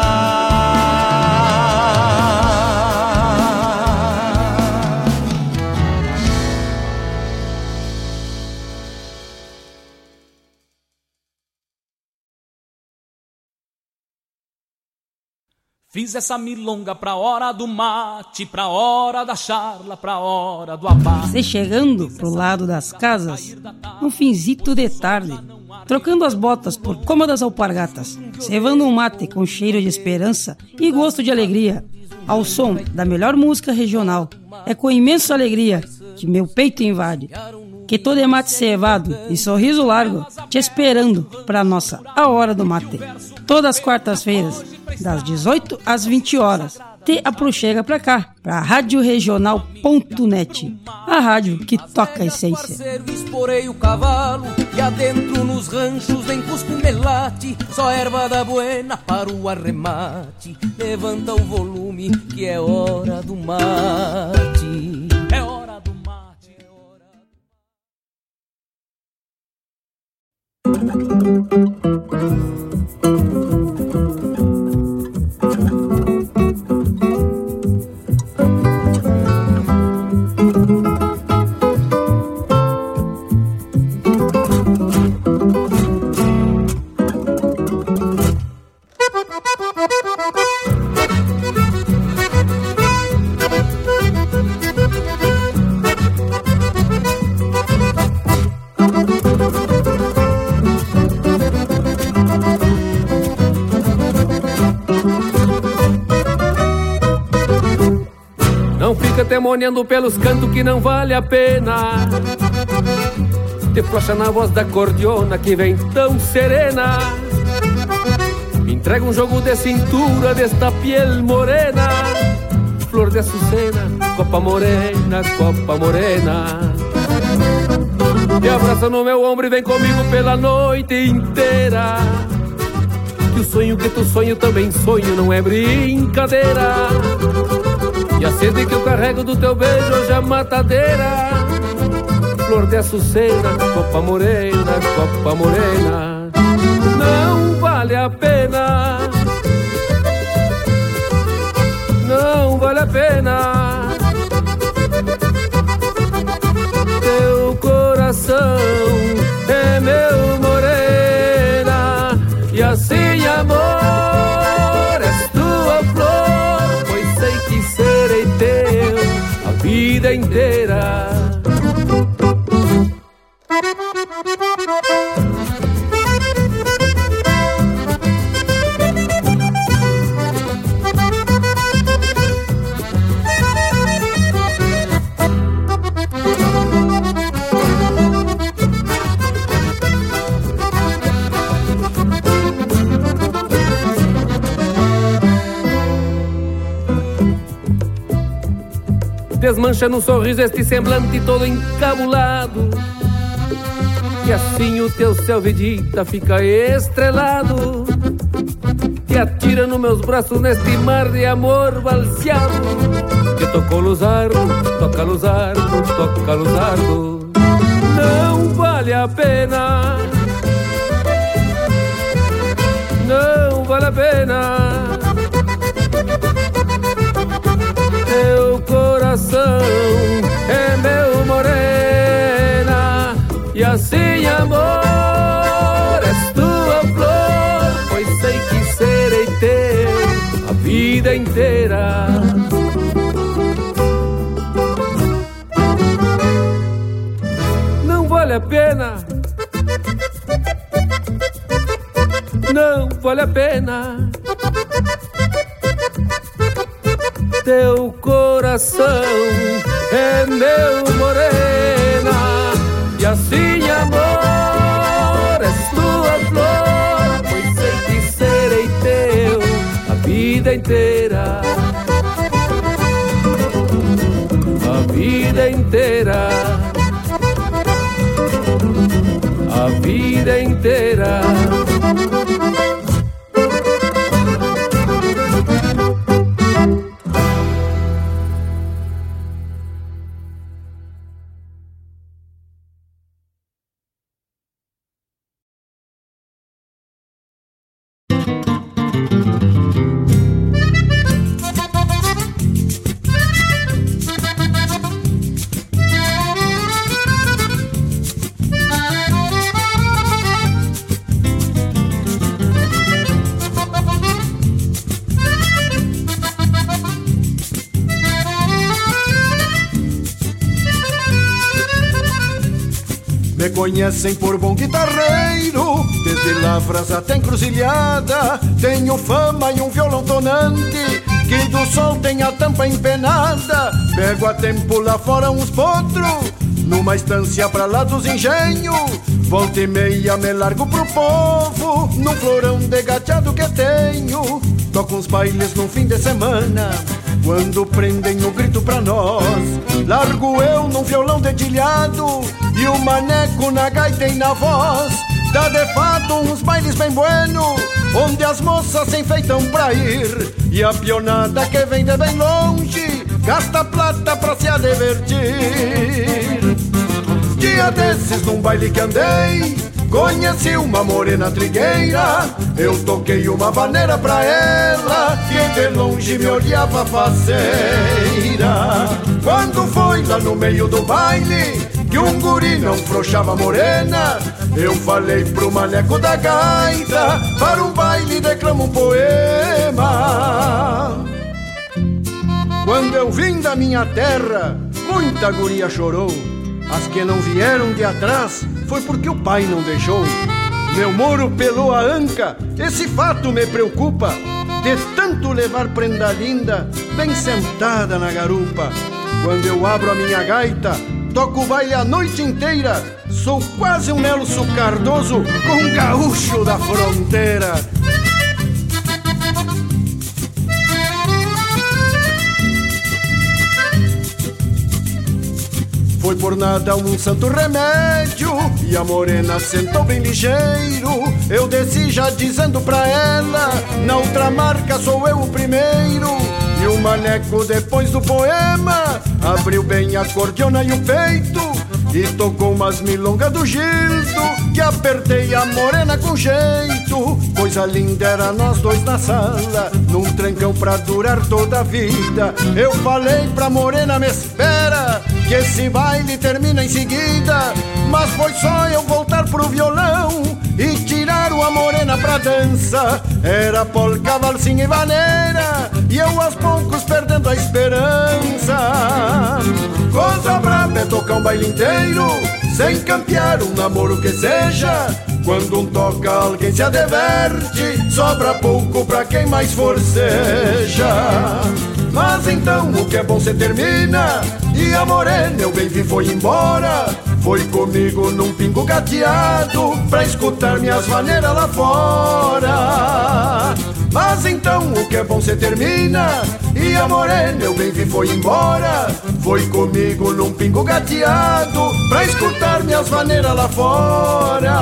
Fiz essa milonga pra hora do mate, pra hora da charla, pra hora do abate. Você chegando pro lado das casas, um finzito de tarde, trocando as botas por cômodas alpargatas, cevando um mate com cheiro de esperança e gosto de alegria, ao som da melhor música regional. É com imensa alegria que meu peito invade, que todo é mate cevado e sorriso largo, te esperando pra nossa A Hora do Mate. Todas as quartas-feiras, das 18 às 20 horas. Te aproxega pra cá, pra radioregional.net, a rádio que toca a essência. Parceiro, esporei o cavalo e adentro nos ranchos em Cusco Melate, só erva da buena para o arremate. Levanta o volume que é hora do mate. É hora do mate. Não fica temoniando pelos cantos que não vale a pena. Te na voz da cordiona que vem tão serena. Me entrega um jogo de cintura desta piel morena. Flor de açucena, copa morena, copa morena. Te abraça no meu ombro e vem comigo pela noite inteira. Que o sonho que tu sonho também sonho, não é brincadeira. E a sede que eu carrego do teu beijo hoje é matadeira. Flor de açucena, copa morena, copa morena. Não vale a pena. Não vale a pena. Teu coração é meu morena. E assim amor vida inteira. Desmancha num sorriso este semblante todo encabulado E assim o teu céu vedita fica estrelado se atira nos meus braços neste mar de amor balseado. Que tocou Luzardo, toca Luzardo, toca Luzardo. Não vale a pena, não vale a pena. Coração é meu morena e assim amor és tua flor, pois sei que serei teu a vida inteira. Não vale a pena. Não vale a pena. Teu coração é meu morena e assim amor conhecem por bom guitarreiro, desde lavras até encruzilhada. Tenho fama e um violão tonante, que do sol tem a tampa empenada. Pego a tempo lá fora uns potros, numa estância pra lá dos engenhos. Volta e meia me largo pro povo, num florão de gateado que tenho. Toco uns bailes no fim de semana, quando prendem o grito pra nós. Largo eu num violão dedilhado e o maneco na gaita e na voz. Dá de fato uns bailes bem bueno, onde as moças se enfeitam pra ir. E a pionada que vem de bem longe, gasta plata pra se divertir. Dia desses num baile que andei, conheci uma morena trigueira. Eu toquei uma vaneira pra ela, que de longe me olhava faceira. Quando foi lá no meio do baile, que um guri não frouxava morena, eu falei pro maneco da gaita, para um baile declama um poema. Quando eu vim da minha terra, muita guria chorou. As que não vieram de atrás foi porque o pai não deixou. Meu moro pelou a anca, esse fato me preocupa. De tanto levar prenda linda, bem sentada na garupa. Quando eu abro a minha gaita, toco baile a noite inteira. Sou quase um Nelson Cardoso com um gaúcho da fronteira. Foi por nada um santo remédio E a morena sentou bem ligeiro Eu desci já dizendo pra ela Na outra marca sou eu o primeiro E o maneco depois do poema Abriu bem a cordiona e o peito E tocou umas milongas do Gildo Que apertei a morena com jeito Coisa linda era nós dois na sala Num trancão pra durar toda a vida Eu falei pra morena me espera que esse baile termina em seguida. Mas foi só eu voltar pro violão e tirar uma morena pra dança. Era polca, valsinha e vaneira, e eu aos poucos perdendo a esperança. Coisa braba é tocar um baile inteiro, sem campear um namoro que seja. Quando um toca, alguém se adverte, sobra pouco pra quem mais forceja. Mas então o que é bom se termina E a morena eu bem vi foi embora Foi comigo num pingo gateado Pra escutar minhas maneiras lá fora então o que é bom se termina. E a morena eu bem vi foi embora. Foi comigo num pingo gateado Pra escutar minhas maneiras lá fora.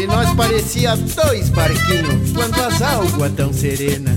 E nós parecia dois barquinhos quando as águas tão serenas.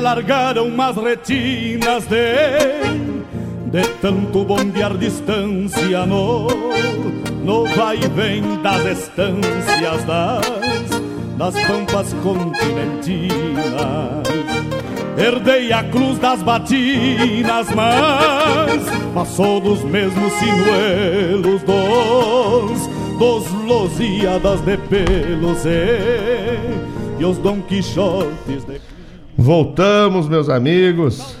Me alargaram umas retinas de de tanto bombear distância no no vai e vem das estâncias das das pampas continentinas. Herdei a cruz das batinas, mas passou dos mesmos sinuelos dos dos Losíadas de pelos e, e os Dom Quixotes de Voltamos, meus amigos,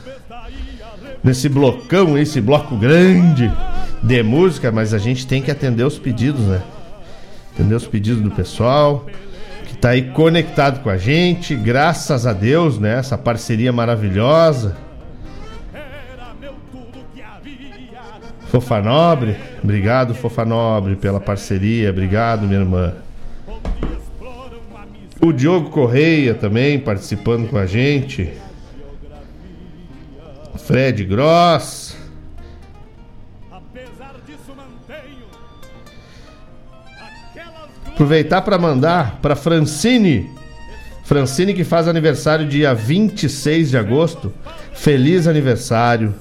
nesse blocão, esse bloco grande de música, mas a gente tem que atender os pedidos, né? Atender os pedidos do pessoal que tá aí conectado com a gente, graças a Deus, né? Essa parceria maravilhosa. Fofa Nobre, obrigado Fofa Nobre pela parceria, obrigado minha irmã. O Diogo Correia também participando com a gente. Fred Gross. Aproveitar para mandar para Francine. Francine que faz aniversário dia 26 de agosto. Feliz aniversário.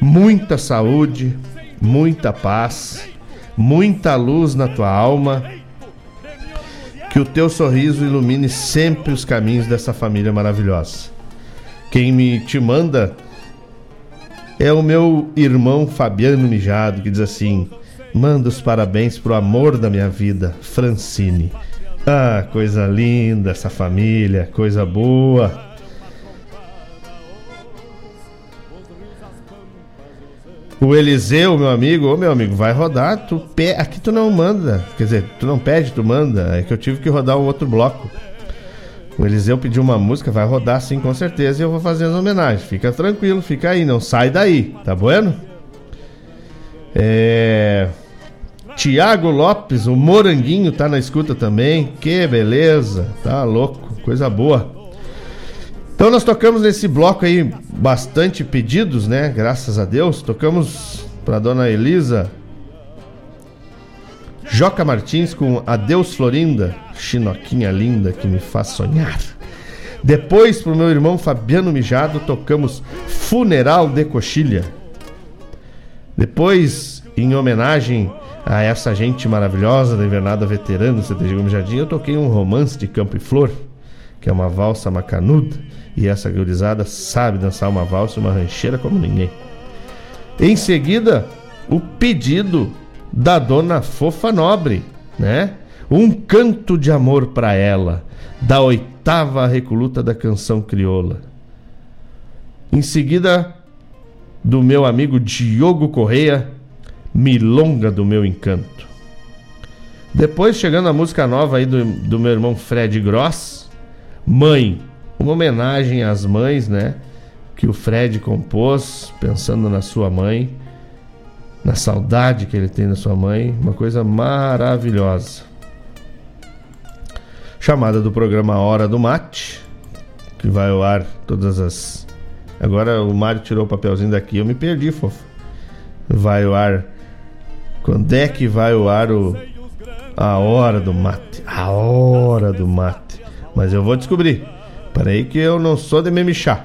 Muita saúde, muita paz, muita luz na tua alma. Que o teu sorriso ilumine sempre os caminhos dessa família maravilhosa. Quem me te manda é o meu irmão Fabiano Mijado, que diz assim: Manda os parabéns pro amor da minha vida, Francine. Ah, coisa linda essa família, coisa boa. O Eliseu, meu amigo, ô meu amigo, vai rodar, tu pe... aqui tu não manda, quer dizer, tu não pede, tu manda, é que eu tive que rodar um outro bloco. O Eliseu pediu uma música, vai rodar sim, com certeza, e eu vou fazer as homenagens. Fica tranquilo, fica aí, não sai daí, tá bueno? É... Tiago Lopes, o Moranguinho tá na escuta também, que beleza, tá louco, coisa boa. Então nós tocamos nesse bloco aí bastante pedidos, né? Graças a Deus. Tocamos para dona Elisa Joca Martins com Adeus Florinda, chinoquinha linda que me faz sonhar. Depois pro meu irmão Fabiano Mijado tocamos Funeral de Coxilha. Depois, em homenagem a essa gente maravilhosa da Invernada Veterana CTG Gomes Jardim, eu toquei um romance de Campo e Flor, que é uma valsa macanuda, e essa gurizada sabe dançar uma valsa uma rancheira como ninguém. Em seguida, o pedido da dona Fofa Nobre, né? Um canto de amor para ela, da oitava recoluta da canção crioula. Em seguida, do meu amigo Diogo Correia, Milonga do Meu Encanto. Depois, chegando a música nova aí do, do meu irmão Fred Gross, Mãe, uma homenagem às mães, né? Que o Fred compôs, pensando na sua mãe, na saudade que ele tem da sua mãe, uma coisa maravilhosa. Chamada do programa Hora do Mate, que vai ao ar todas as. Agora o Mário tirou o papelzinho daqui, eu me perdi, fofo. Vai ao ar quando é que vai ao ar o... a hora do mate? A hora do mate. Mas eu vou descobrir. Peraí que eu não sou de memichá.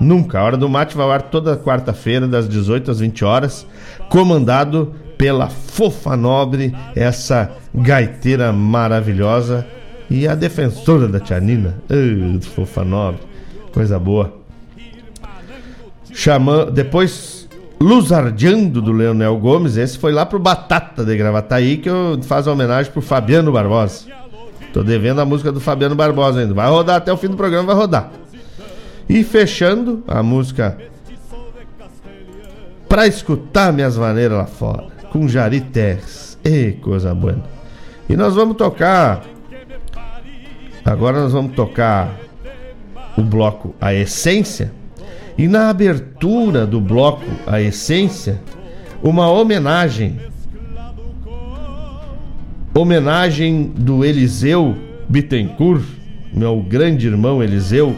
Nunca. A hora do mate vai ao ar toda quarta-feira, das 18 às 20 horas, comandado pela Fofa Nobre, essa gaiteira maravilhosa e a defensora da Tia Nina. Uh, Fofa Nobre. Coisa boa. Chama... Depois Luzardiando do Leonel Gomes, esse foi lá pro Batata de Gravataí, que eu faço homenagem pro Fabiano Barbosa. Tô devendo a música do Fabiano Barbosa ainda. Vai rodar até o fim do programa, vai rodar. E fechando a música Pra escutar minhas maneiras lá fora, com Jari Tex. Ei, coisa boa. E nós vamos tocar. Agora nós vamos tocar o bloco A Essência e na abertura do bloco A Essência, uma homenagem. Homenagem do Eliseu Bittencourt, meu grande irmão Eliseu,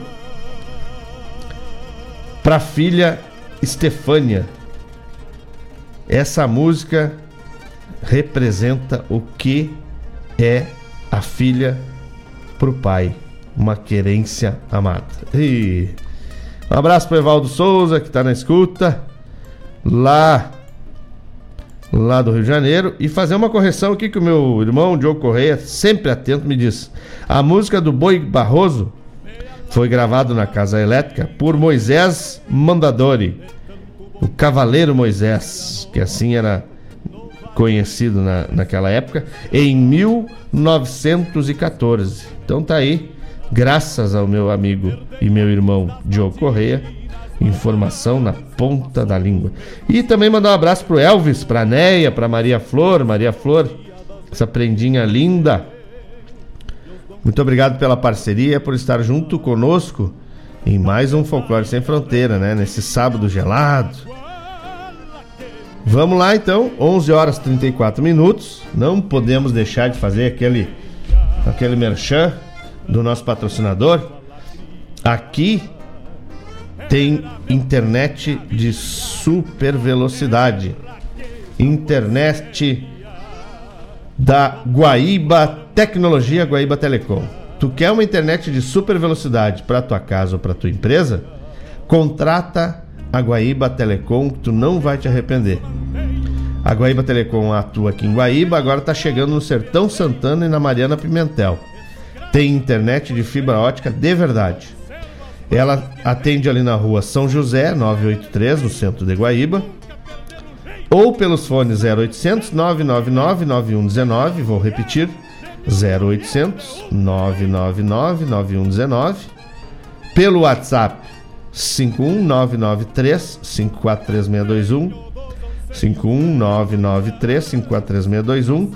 para a filha Estefânia. Essa música representa o que é a filha para o pai, uma querência amada. E um abraço para Evaldo Souza, que está na escuta, lá, lá do Rio de Janeiro. E fazer uma correção aqui que o meu irmão Diogo Correia, sempre atento, me diz. A música do Boi Barroso foi gravado na Casa Elétrica por Moisés Mandadori, o Cavaleiro Moisés, que assim era conhecido na, naquela época, em 1914. Então tá aí graças ao meu amigo e meu irmão Diogo Correia. Informação na ponta da língua. E também mandar um abraço pro Elvis, pra Neia, pra Maria Flor, Maria Flor, essa prendinha linda. Muito obrigado pela parceria, por estar junto conosco em mais um Folclore Sem Fronteira, né? Nesse sábado gelado. Vamos lá então, 11 horas 34 minutos. Não podemos deixar de fazer aquele aquele merchan do nosso patrocinador, aqui tem internet de super velocidade. Internet da Guaíba Tecnologia Guaíba Telecom. Tu quer uma internet de super velocidade para tua casa ou para tua empresa? Contrata a Guaíba Telecom, que tu não vai te arrepender. A Guaíba Telecom atua aqui em Guaíba, agora está chegando no Sertão Santana e na Mariana Pimentel tem internet de fibra ótica de verdade. Ela atende ali na rua São José, 983, no centro de Guaíba. Ou pelos fones 0800 999 9119, vou repetir, 0800 999 9119. Pelo WhatsApp 51993 543621 51993 543621.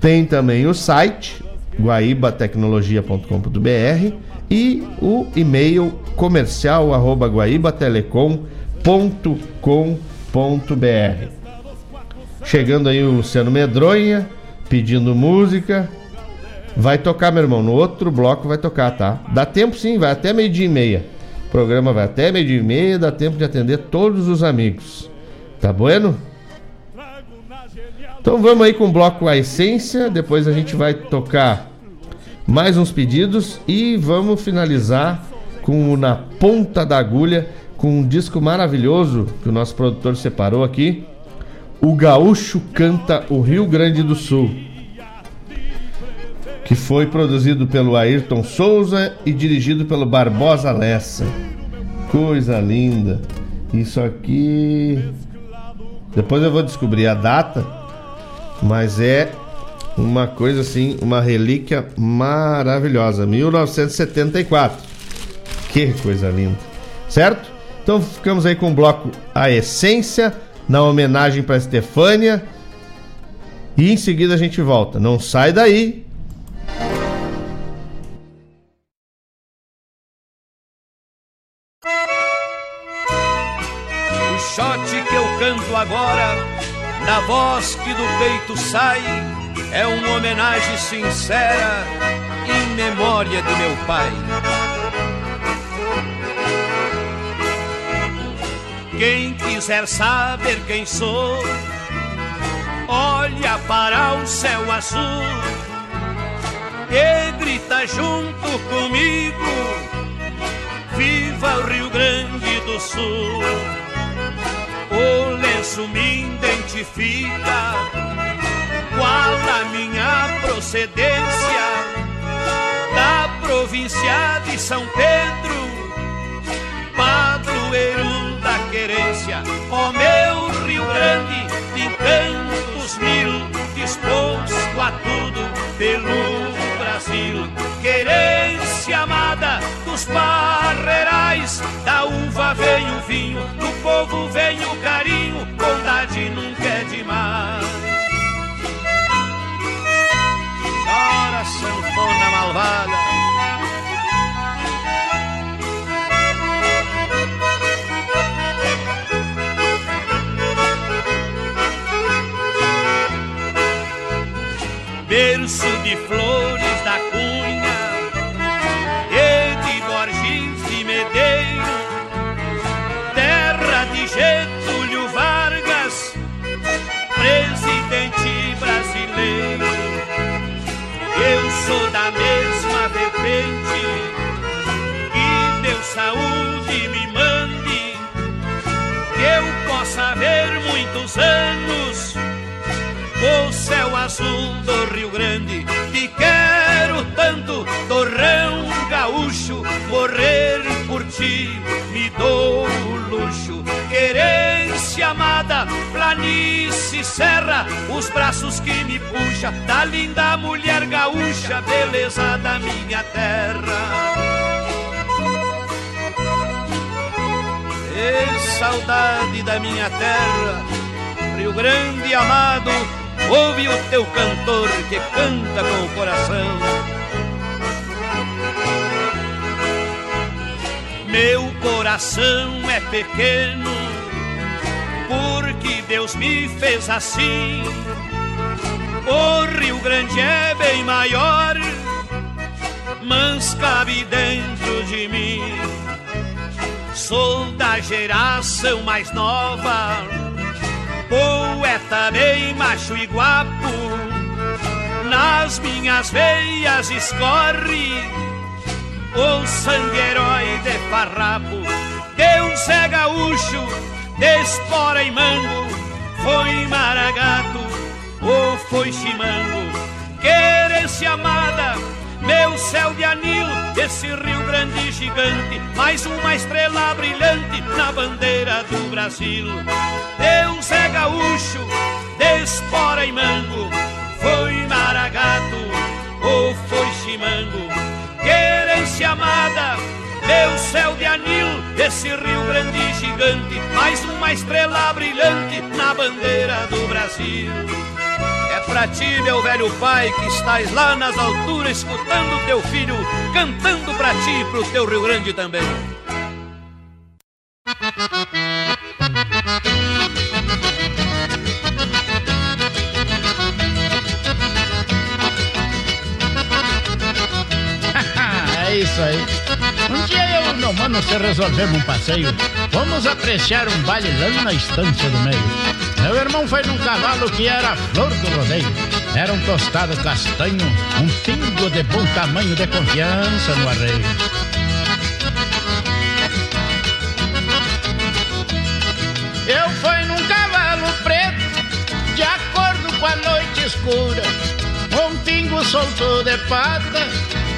Tem também o site guaibatecnologia.com.br e o e-mail comercial arroba guaibatelecom.com.br. Chegando aí o Luciano Medronha, pedindo música. Vai tocar, meu irmão, no outro bloco vai tocar, tá? Dá tempo sim, vai até meio-dia e meia. O programa vai até meio-dia e meia, dá tempo de atender todos os amigos. Tá bueno? Então vamos aí com o bloco A Essência, depois a gente vai tocar mais uns pedidos e vamos finalizar com Na Ponta da Agulha com um disco maravilhoso que o nosso produtor separou aqui. O Gaúcho Canta o Rio Grande do Sul. Que foi produzido pelo Ayrton Souza e dirigido pelo Barbosa Lessa. Coisa linda. Isso aqui. Depois eu vou descobrir a data, mas é uma coisa assim, uma relíquia maravilhosa. 1974. Que coisa linda. Certo? Então ficamos aí com o bloco A Essência, na homenagem para Estefânia. E em seguida a gente volta. Não sai daí. Shot que eu canto agora, na voz que do peito sai, é uma homenagem sincera em memória de meu pai. Quem quiser saber quem sou, olha para o céu azul e grita junto comigo: Viva o Rio Grande do Sul! O lenço me identifica, qual a minha procedência da província de São Pedro, padroeiro da querência, ó meu Rio Grande, de cantos mil, disposto a tudo pelo Brasil. Querência amada dos barreirais, da uva vem o vinho, do povo vem o carinho, bondade nunca é demais. Sanfona malvada. berço de flores sou da mesma vertente, que Deus saúde me mande, que eu possa ver muitos anos o céu azul do Rio Grande. Te quero tanto, torrão gaúcho, morrer por ti me dou o luxo. Querência amada, planície, serra, os braços que me puxa da linda mulher gaúcha, beleza da minha terra. E saudade da minha terra, Rio Grande amado, ouve o teu cantor que canta com o coração. Meu coração é pequeno, porque Deus me fez assim. O Rio Grande é bem maior, mas cabe dentro de mim. Sou da geração mais nova poeta bem macho e guapo, nas minhas veias escorre o sangue herói de farrapo. Deus é gaúcho, de espora e mango, foi maragato ou foi chimango. Querência amada, meu céu de anil, esse Rio Grande gigante, mais uma estrela brilhante na bandeira do Brasil. Deus é gaúcho, de espora e mango, foi maragato ou foi chimango. Querência amada, céu de anil, esse Rio Grande gigante, mais uma estrela brilhante na bandeira do Brasil. É pra ti, meu velho pai, que estás lá nas alturas, escutando teu filho, cantando pra ti e pro teu Rio Grande também. semana se resolvemos um passeio. Vamos apreciar um bailão na estância do meio. Meu irmão foi num cavalo que era a flor do rodeio. Era um tostado castanho, um pingo de bom tamanho de confiança no arreio. Eu fui num cavalo preto, de acordo com a noite escura. Um pingo soltou de pata,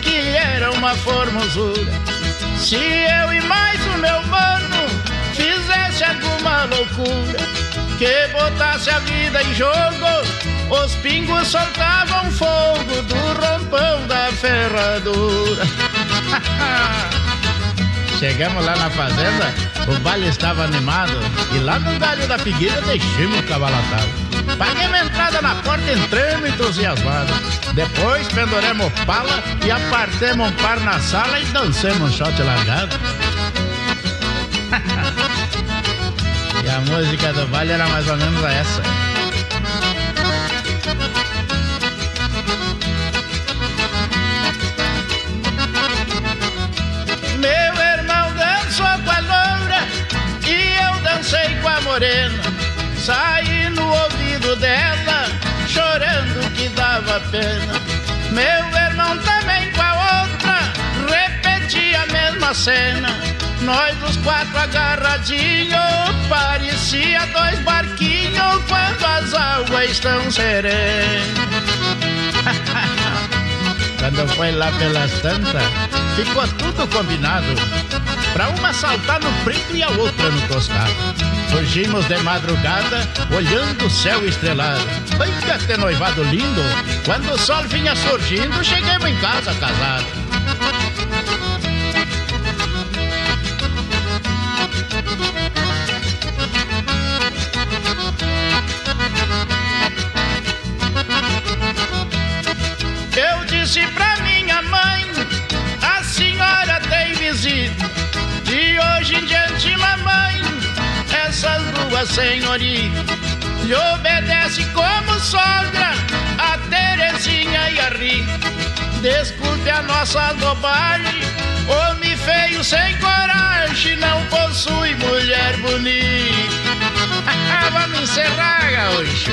que era uma formosura. Se eu e mais o meu mano fizesse alguma loucura, que botasse a vida em jogo, os pingos soltavam fogo do rompão da ferradura. Chegamos lá na fazenda, o baile estava animado e lá no galho da figueira deixamos o cavalo atado. Paguei uma entrada na porta entrando entusiasmado. Depois penduremos pala e apartemos um par na sala e dancemos um shot largado. e a música do baile era mais ou menos essa. Meu morena. Saí no ouvido dela, chorando que dava pena. Meu irmão também com a outra, repetia a mesma cena. Nós os quatro agarradinhos, parecia dois barquinhos quando as águas estão serenas. Quando foi lá pelas tantas, ficou tudo combinado. Pra uma saltar no preto e a outra no tostado. Surgimos de madrugada, olhando o céu estrelado. Banca que noivado lindo! Quando o sol vinha surgindo, chegamos em casa casados. Senhoritas lhe obedece como sogra a Terezinha e a Rita. Desculpe a nossa bobagem, homem feio sem coragem não possui mulher bonita. Vamos encerrar, gaúcho.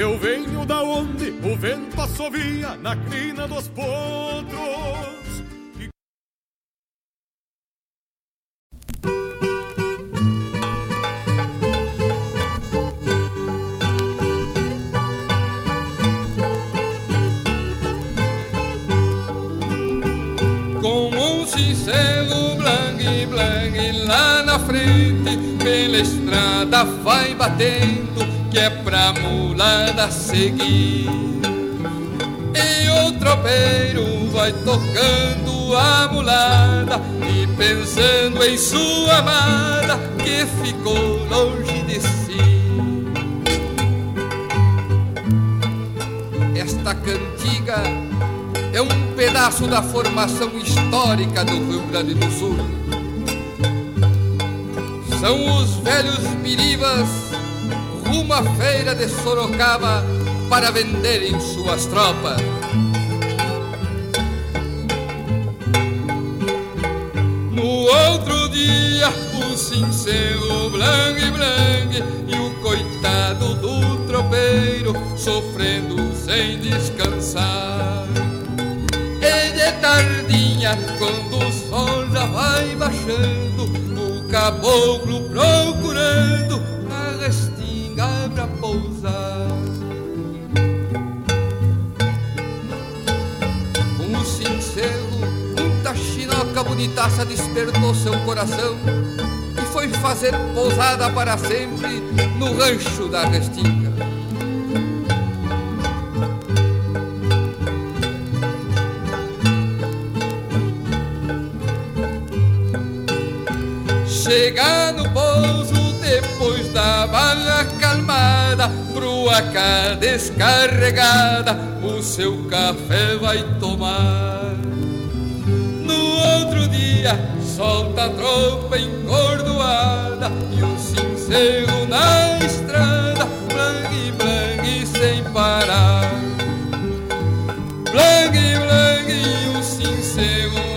Eu venho da onde o vento assovia na crina dos potros. Com um cincelo blangue, blangue lá na frente, pela estrada vai batendo, que é pra mulada seguir. E o tropeiro vai tocando a mulada e pensando em sua amada que ficou longe de si. Esta cantiga é um pedaço da formação histórica do Rio Grande do Sul. São os velhos biribas à feira de Sorocaba para venderem suas tropas. No outro dia, o cincelo blangue, blangue e o coitado do tropeiro sofrendo sem descansar. E de tardinha, quando o sol já vai baixando, o caboclo procurando pra pousar. Com o cincelo, muita chinoca bonitaça despertou seu coração e foi fazer pousada para sempre no rancho da restinga. Chega no calmada, Bruaca descarregada, o seu café vai tomar. No outro dia solta a tropa encordoada e o sincero na estrada, blangue, blangue sem parar. Blangue, blangue e o sincero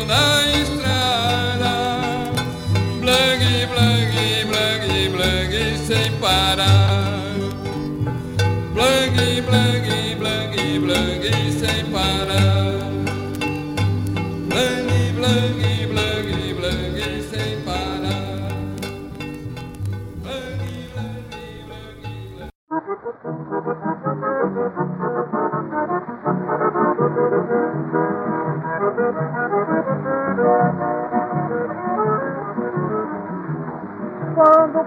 Quando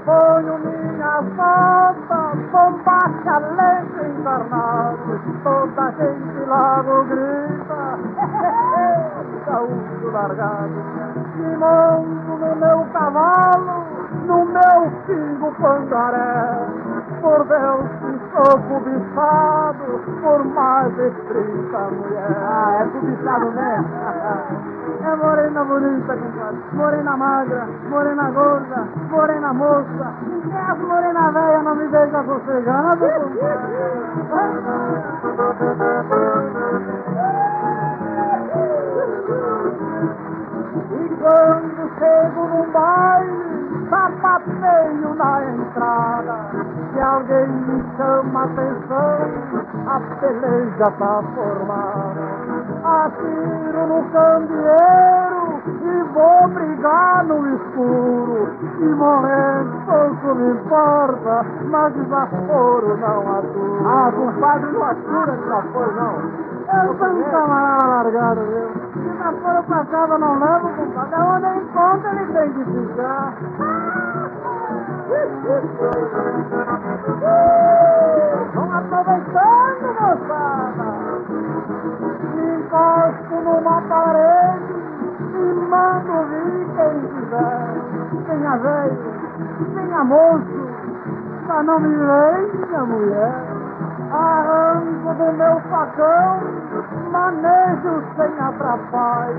ponho minha bota, bombacha lento encarnado, toda a gente logo grita, gaúcho largado, me monto no meu cavalo, no meu pingo pangaré, por Deus sou cobiçado, por mais de 30 mulher. Ah, é cobiçado mesmo? É morena bonita, compadre. Morena magra, morena gorda, morena moça. E as morena velha não me deixa sossegado, E quando chego num baile, sapateio na entrada. Se alguém me chama atenção, a peleja tá formada. Atiro no candeeiro e vou brigar no escuro. E morrendo pouco me importa, mas desaforo não atura. Ah, compadre, não atura desaforo não. Eu sou um camarada largado, viu? Se desaforo pra casa não levo, compadre. Onde encontra ele tem que ficar. Vão aproveitando, moçada. Me encosto numa parede e mando vir quem quiser. Venha velho, venha moço, pra não me venha mulher. Arranco do meu facão, manejo sem atrapalho.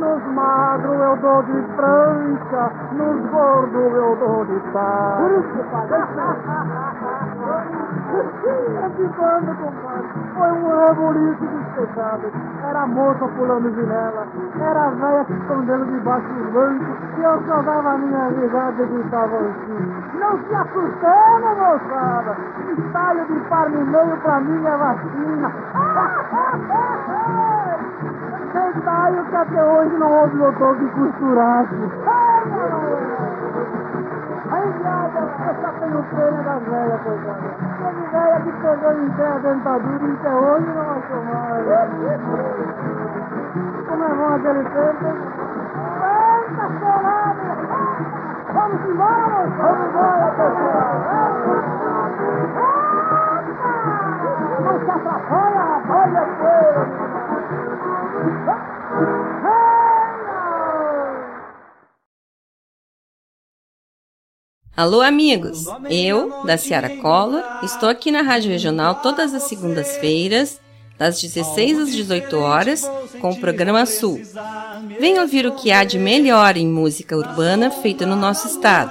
Nos magros eu dou de prancha, nos gordos eu dou de talho. Por isso, É de quando, compadre? Foi um rebuliço despejado. Era a moça pulando janela, era a velha se escondendo debaixo dos bancos, e eu só dava a minha risada e gritava assim. Não se assustando, moçada! Estalho de par no meio pra mim é vacina. Detalhe que até hoje não houve doutor que costurasse. Aí, viada, tenho pena das velhas, coitada. Teve velha que pegou em pé a dentadura e até hoje não achou mais. Como é bom aquele tempo? Eita, chorada! Vamos embora, moçada! Vamos embora, pessoal! Não se atrapalha, rapaz, é feio! Alô, amigos! Eu, da Ciara Cola, estou aqui na Rádio Regional todas as segundas-feiras, das 16 às 18 horas, com o programa Sul. Venha ouvir o que há de melhor em música urbana feita no nosso estado,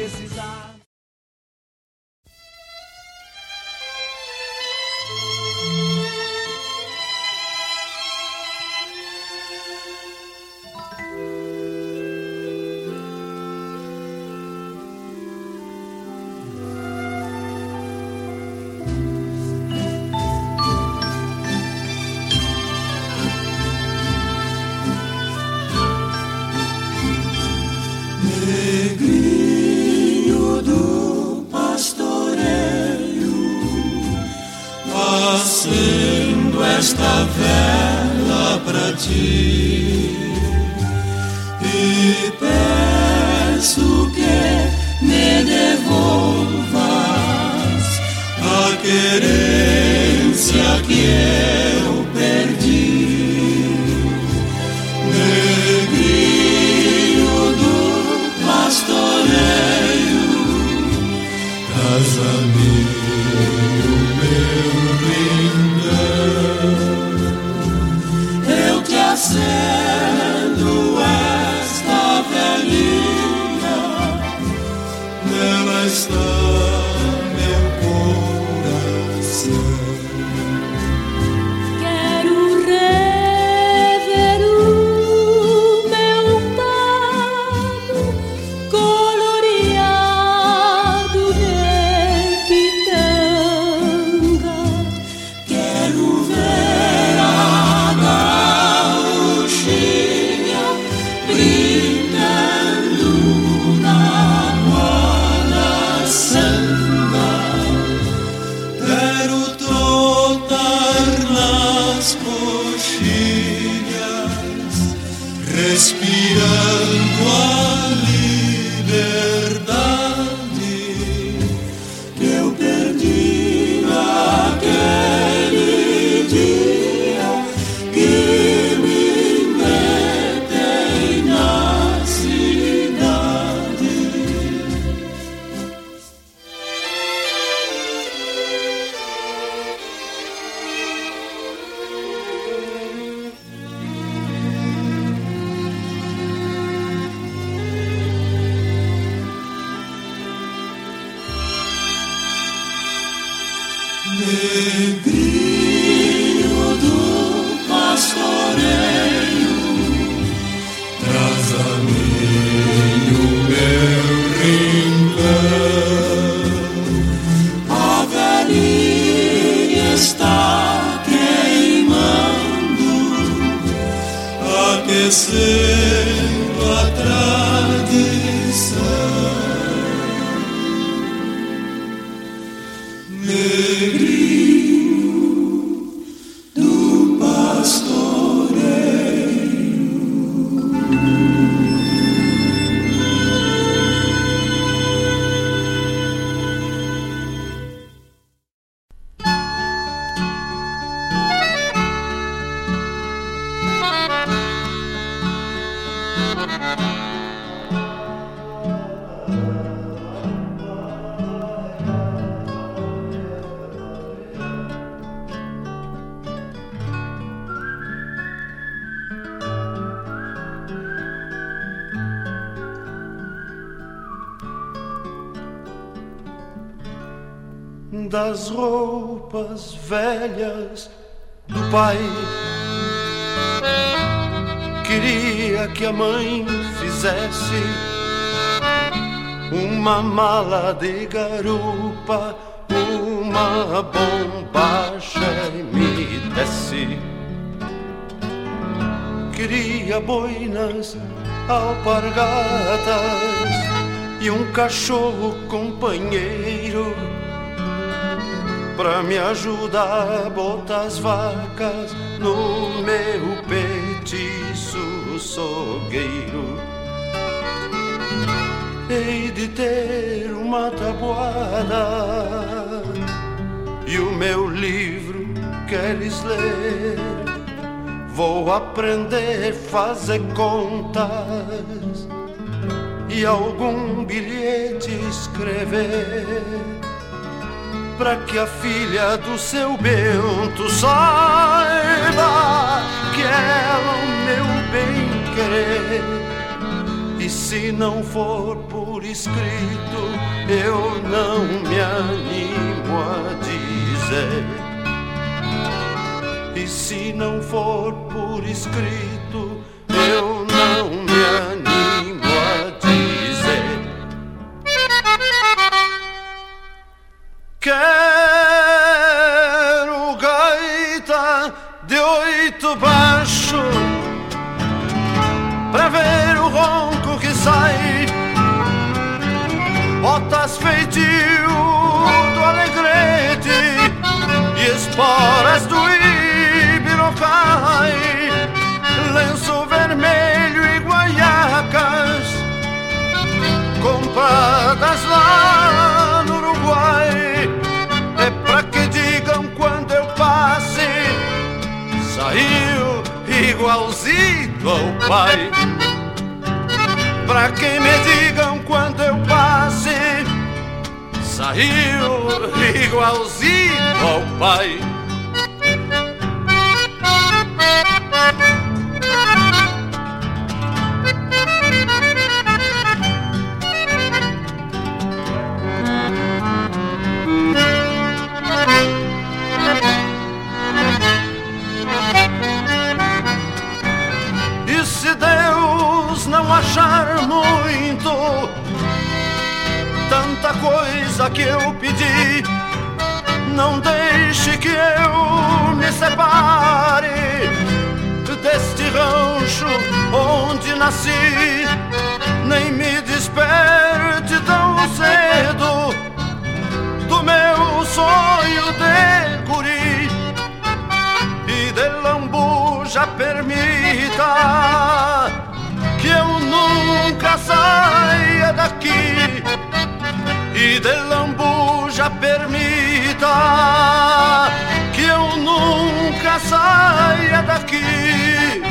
uma mala de garupa, uma bombacha me desse. Queria boinas, alpargatas e um cachorro companheiro pra me ajudar a botar as vacas no meu petiço sogueiro. Hei de ter uma tabuada e o meu livro queres ler. Vou aprender fazer contas e algum bilhete escrever para que a filha do seu Bento saiba que ela o meu bem querer. E se não for por escrito, eu não me animo a dizer. E se não for por escrito, eu não me animo a dizer. Quero Esporas do Ibirocai Lenço vermelho e guaiacas Compradas lá no Uruguai. É pra que digam quando eu passe Saiu igualzinho ao pai. Pra que me digam quando eu passe saiu igualzinho ao pai. E se Deus não achar muito coisa que eu pedi, não deixe que eu me separe deste rancho onde nasci, nem me desperte tão cedo do meu sonho de guri. E de lambuja permita que eu nunca saia daqui e de lambuja permita que eu nunca saia daqui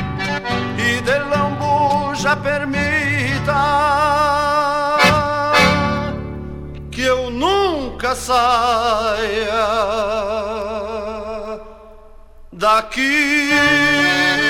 e de lambuja permita que eu nunca saia daqui.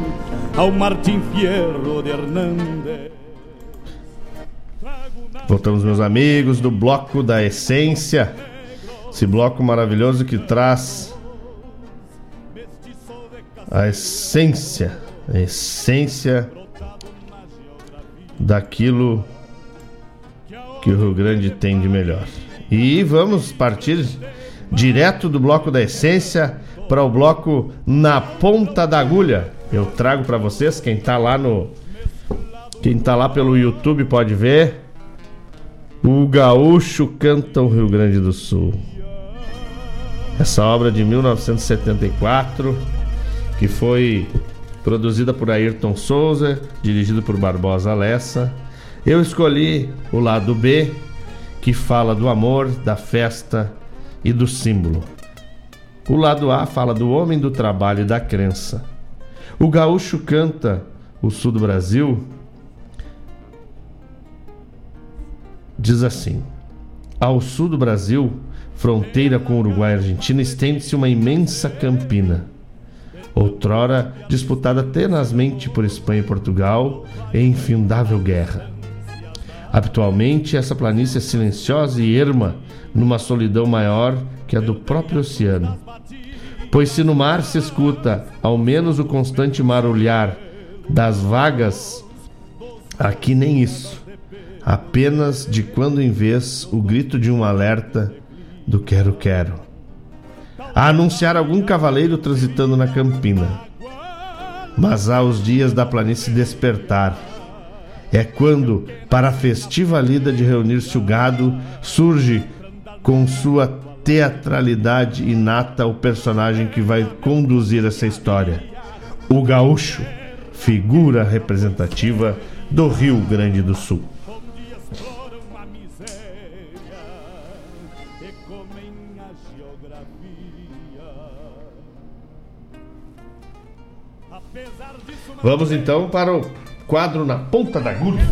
ao Martim Fierro de Hernandes. Voltamos, meus amigos, do bloco da essência. Esse bloco maravilhoso que traz a essência, a essência daquilo que o Rio Grande tem de melhor. E vamos partir direto do bloco da essência para o bloco na ponta da agulha. Eu trago para vocês, quem tá lá no quem tá lá pelo YouTube pode ver. O Gaúcho canta o Rio Grande do Sul. Essa obra de 1974, que foi produzida por Ayrton Souza, dirigido por Barbosa Lessa. Eu escolhi o lado B, que fala do amor, da festa e do símbolo. O lado A fala do homem do trabalho e da crença. O gaúcho canta o sul do Brasil. Diz assim: Ao sul do Brasil, fronteira com Uruguai e Argentina, estende-se uma imensa campina. Outrora disputada tenazmente por Espanha e Portugal em infindável guerra. Atualmente, essa planície é silenciosa e erma numa solidão maior que a do próprio oceano. Pois se no mar se escuta ao menos o constante marulhar das vagas, aqui nem isso. Apenas de quando em vez o grito de um alerta do quero-quero. A anunciar algum cavaleiro transitando na campina. Mas há os dias da planície despertar. É quando, para a festiva lida de reunir-se o gado, surge com sua teatralidade inata o personagem que vai conduzir essa história. O gaúcho, figura representativa do Rio Grande do Sul. Vamos então para o quadro na ponta da agulha.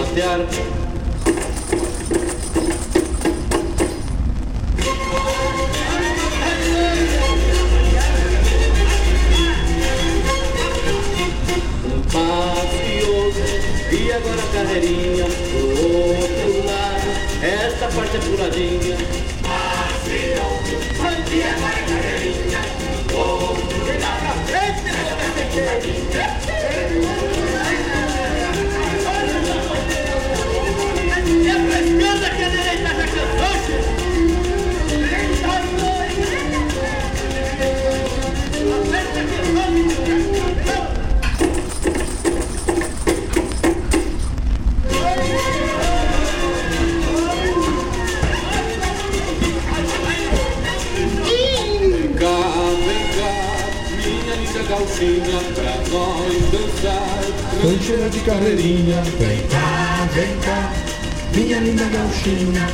matear. Um passo e outro, e agora a carreirinha pro outro lado. Essa parte é puladinha. Passo e outro, e agora a carreirinha. Outro, e lá pra frente, esquerda que a direita já cansou. calcinha pra nós dançar. Cantina de carreirinha, vem cá, vem cá minha linda gauchinha.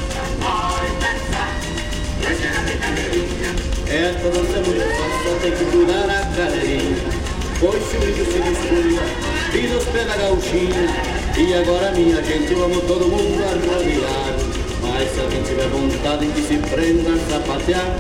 Essa nossa é só tem que durar a carinha. Pois se o índio se descuida, pisa os pega a gauchinha. E agora, minha gente, vamos todo mundo a rodear. Mas se alguém tiver vontade de se prender a sapatear,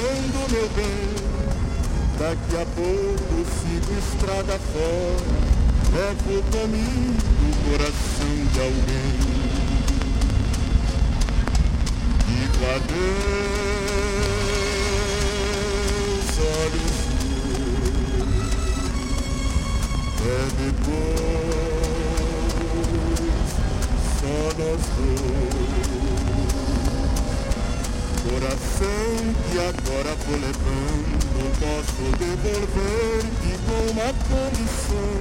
deixando meu bem. Daqui a pouco sigo estrada fora, levo comigo o coração de alguém. Digo adeus, olhos meus, é depois só nós dois. Coração que agora vou levando, posso devolver-te com uma condição.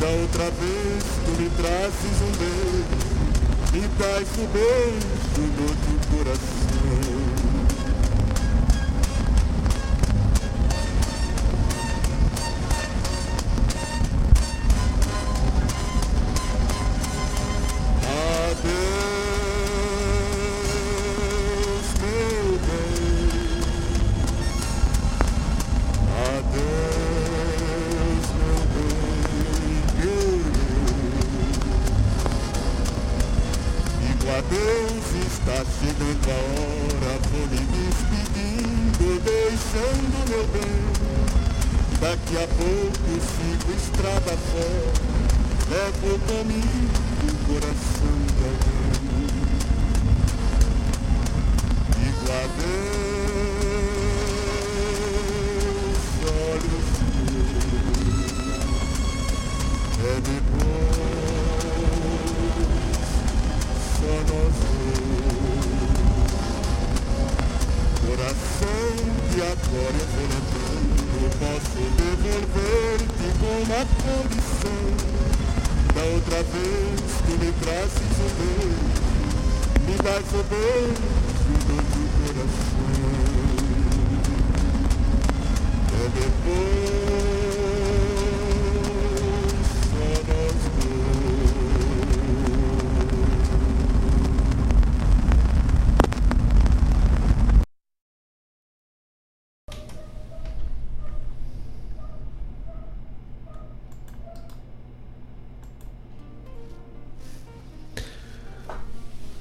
Da outra vez tu me trazes um beijo, me dás o beijo do teu coração.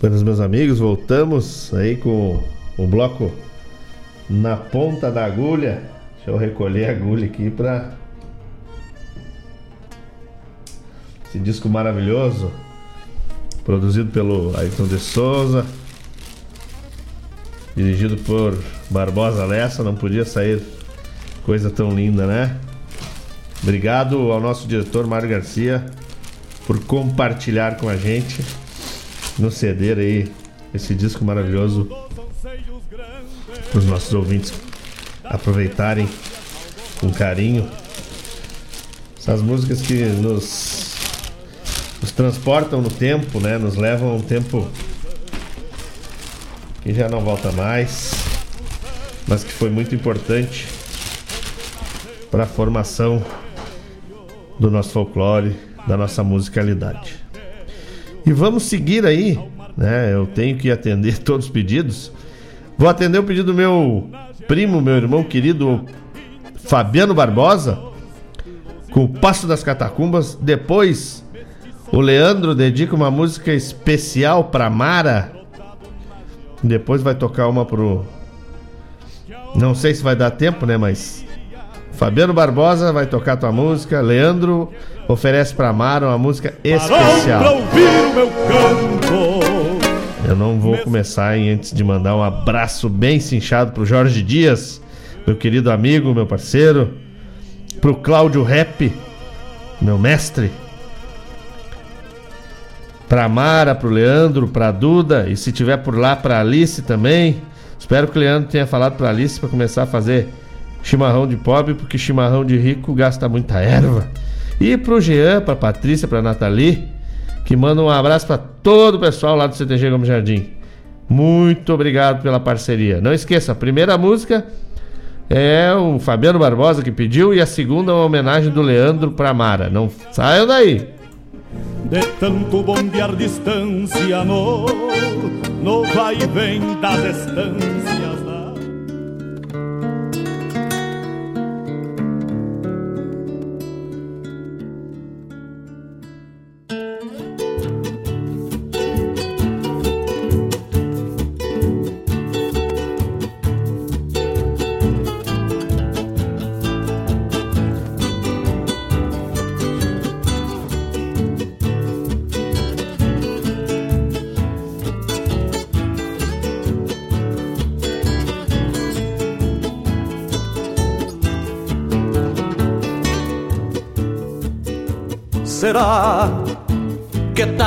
Buenos meus amigos, voltamos aí com o bloco na ponta da agulha. Deixa eu recolher a agulha aqui para esse disco maravilhoso, produzido pelo Ayrton de Souza, dirigido por Barbosa Lessa, não podia sair coisa tão linda, né? Obrigado ao nosso diretor Mário Garcia por compartilhar com a gente nos ceder aí esse disco maravilhoso para os nossos ouvintes aproveitarem com carinho essas músicas que nos, nos transportam no tempo, né? Nos levam a um tempo que já não volta mais, mas que foi muito importante para a formação do nosso folclore, da nossa musicalidade. E vamos seguir aí, né? Eu tenho que atender todos os pedidos. Vou atender o pedido do meu primo, meu irmão querido Fabiano Barbosa, com o Passo das Catacumbas. Depois, o Leandro dedica uma música especial para Mara. Depois vai tocar uma pro. Não sei se vai dar tempo, né? Mas. Fabiano Barbosa vai tocar tua música. Leandro oferece pra Mara uma música especial. Pra ouvir o meu canto. Eu não vou começar hein, antes de mandar um abraço bem cinchado pro Jorge Dias, meu querido amigo, meu parceiro. Pro Cláudio Rap, meu mestre. Pra Mara, pro Leandro, pra Duda e se tiver por lá pra Alice também. Espero que o Leandro tenha falado pra Alice pra começar a fazer chimarrão de pobre, porque chimarrão de rico gasta muita erva. E pro Jean, pra Patrícia, pra Nathalie, que manda um abraço para todo o pessoal lá do CTG Gomes Jardim. Muito obrigado pela parceria. Não esqueça, a primeira música é o Fabiano Barbosa que pediu e a segunda é uma homenagem do Leandro pra Mara. Não saiam daí. De tanto bombear distância no, no vai e vem das estâncias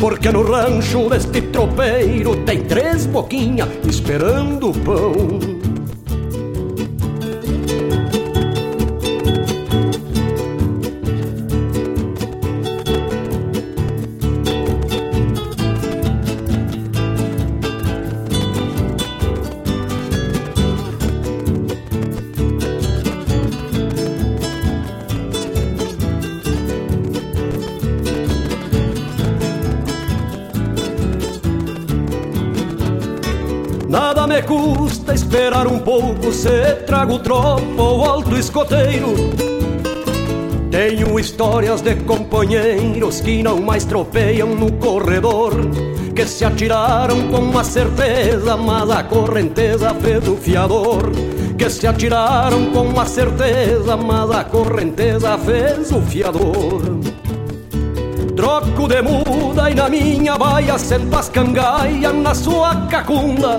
Porque no rancho deste tropeiro tem três boquinhas esperando pão pouco Se trago tropa ou alto escoteiro. Tenho histórias de companheiros Que não mais tropeiam no corredor Que se atiraram com uma certeza Mas a correnteza fez o fiador. Que se atiraram com uma certeza Mas a correnteza fez o fiador. Troco de muda e na minha baia sento as na sua cacunda.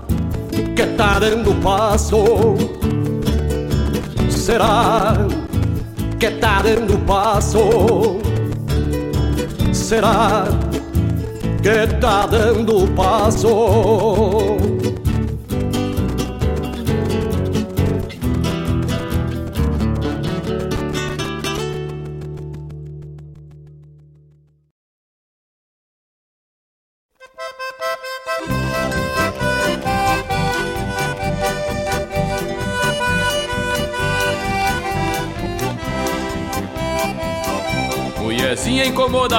que tá dando passo? Será que tá dando passo? Será que tá dando passo?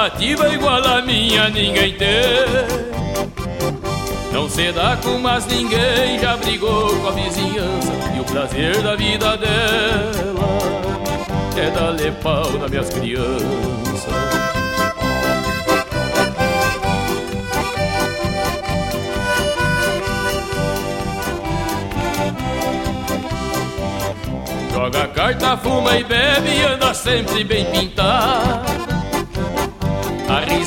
Incomodativa igual a minha ninguém tem Não se dá com mais ninguém, já brigou com a vizinhança E o prazer da vida dela é dar pau nas minhas crianças Joga carta, fuma e bebe e anda sempre bem pintado.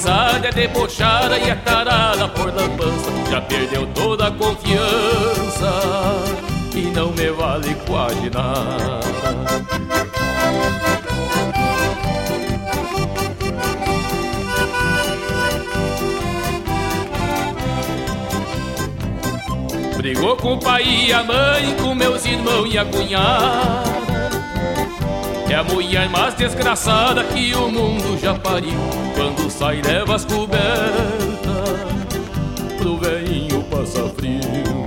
A moçada é debochada e é tarada por lambança Já perdeu toda a confiança E não me vale quase nada Brigou com o pai e a mãe, com meus irmãos e a cunhada. É a mulher mais desgraçada que o mundo já pariu. Quando sai, leva as cobertas pro velhinho passar frio.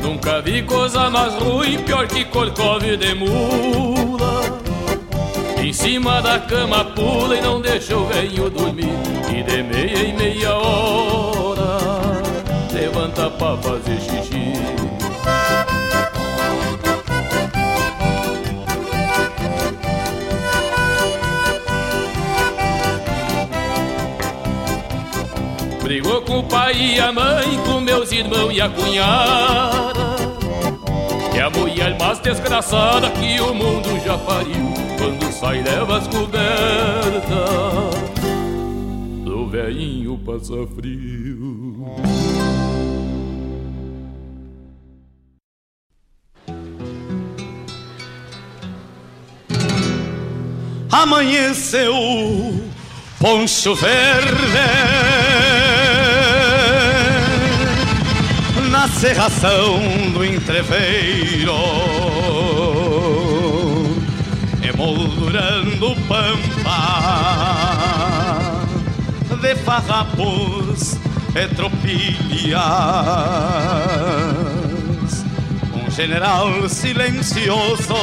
Nunca vi coisa mais ruim, pior que corcove de mula. Cima da cama pula e não deixa o velho dormir. E de meia em meia hora levanta pra fazer xixi. Brigou com o pai e a mãe, com meus irmãos e a cunhada. É a mulher mais desgraçada que o mundo já pariu. Quando sai, leva as cobertas. Do velhinho passa frio. Amanheceu poncho verde na serração do entreveiro, emoldurando pampa de farrapos e tropilhas. Um general silencioso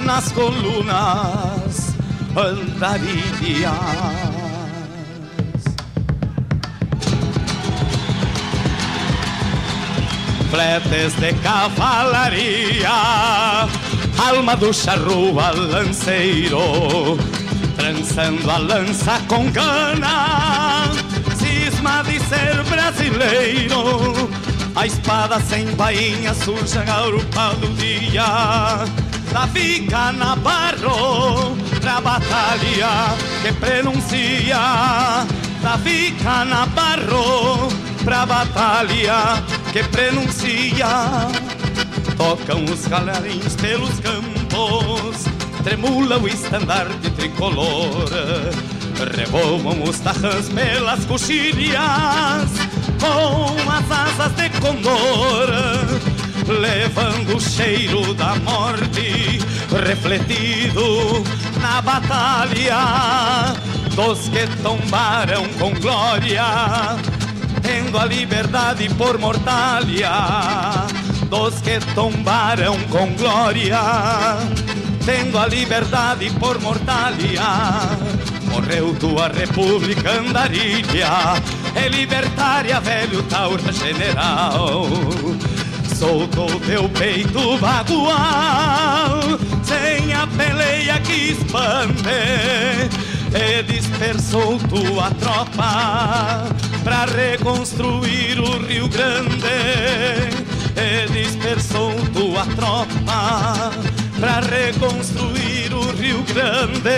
nas colunas andarilhas. Fletes de cavalaria, alma do charrua lanceiro, trançando a lança com gana, cisma de ser brasileiro. A espada sem bainha surge agrupado dia. Davi Canabarro pra batalha que prenuncia. Davi Canabarro pra batalha que prenuncia Tocam os calarins pelos campos Tremula o estandarte tricolor Revoam os tarrãs pelas coxilhas Com as asas de condor levando o cheiro da morte refletido na batalha dos que tombaram com glória, tendo a liberdade por mortalha. Dos que tombaram com glória, tendo a liberdade por mortalha. Morreu tua república andarilha, é libertária, velho taura general soltou teu peito bagual sem a peleia que expande e dispersou tua tropa pra reconstruir o Rio Grande e dispersou tua tropa pra reconstruir o Rio Grande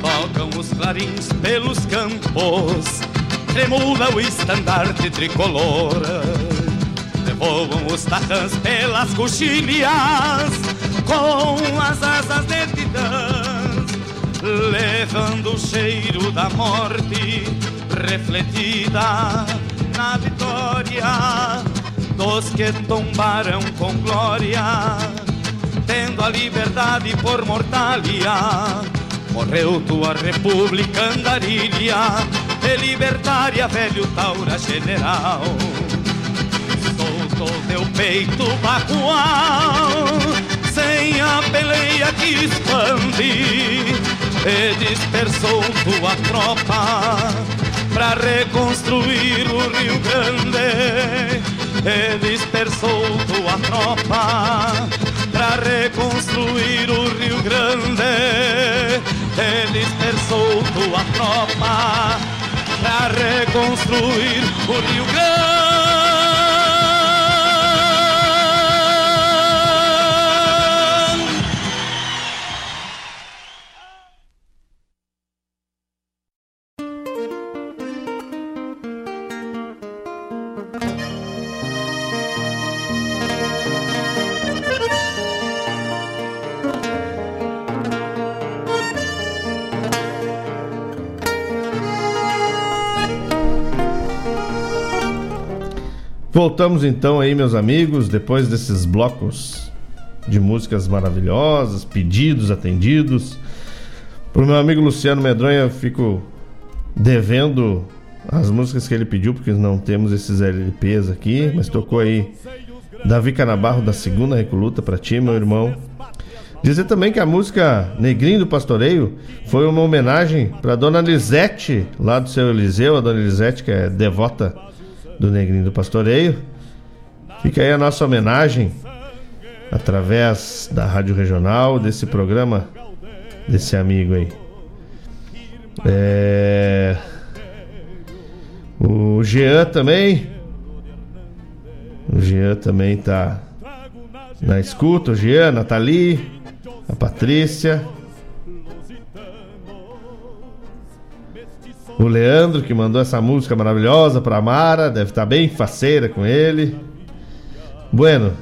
Tocam os clarins pelos campos, tremula o estandarte tricolor. Revoam os tarrãs pelas coxilhas, com as asas de titãs, levando o cheiro da morte refletida na vitória dos que tombaram com glória, tendo a liberdade por mortalha. Morreu tua república andarilha, e libertária, velho taura general. Soltou teu peito bacual, sem a peleia que expande, e dispersou tua tropa para reconstruir o Rio Grande. Ele dispersou tua tropa para reconstruir o Rio Grande. Ele dispersou tua tropa para reconstruir o Rio Grande. Voltamos então aí, meus amigos, depois desses blocos de músicas maravilhosas, pedidos atendidos. Pro meu amigo Luciano Medronha, eu fico devendo as músicas que ele pediu, porque não temos esses LPs aqui, mas tocou aí Davi Canabarro da Segunda Recoluta pra ti, meu irmão. Dizer também que a música Negrinho do Pastoreio foi uma homenagem pra dona Lisete, lá do seu Eliseu, a dona Lisete, que é devota do Negrinho do Pastoreio. Fica aí a nossa homenagem através da Rádio Regional, desse programa, desse amigo aí. É... O Jean também. O Jean também tá na escuta. O Jean, a Nathalie, a Patrícia. O Leandro, que mandou essa música maravilhosa pra Mara, deve estar bem faceira com ele. Bueno,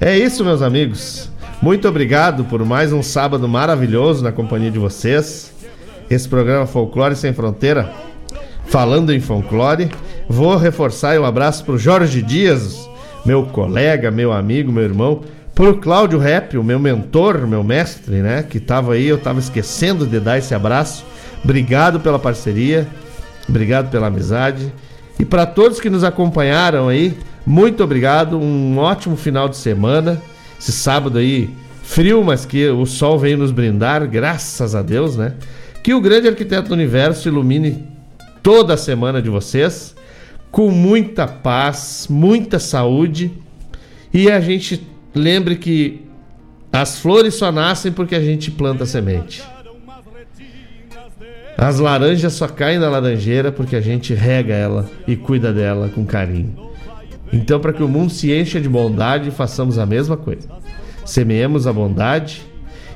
é isso, meus amigos. Muito obrigado por mais um sábado maravilhoso na companhia de vocês. Esse programa Folclore Sem Fronteira, falando em folclore. Vou reforçar um abraço pro Jorge Dias, meu colega, meu amigo, meu irmão. Pro Cláudio Rap, o meu mentor, meu mestre, né? Que tava aí, eu tava esquecendo de dar esse abraço. Obrigado pela parceria, obrigado pela amizade. E para todos que nos acompanharam aí, muito obrigado. Um ótimo final de semana. Esse sábado aí, frio, mas que o sol veio nos brindar, graças a Deus, né? Que o grande arquiteto do universo ilumine toda a semana de vocês com muita paz, muita saúde. E a gente lembre que as flores só nascem porque a gente planta semente. As laranjas só caem na laranjeira porque a gente rega ela e cuida dela com carinho. Então, para que o mundo se encha de bondade, façamos a mesma coisa. Semeemos a bondade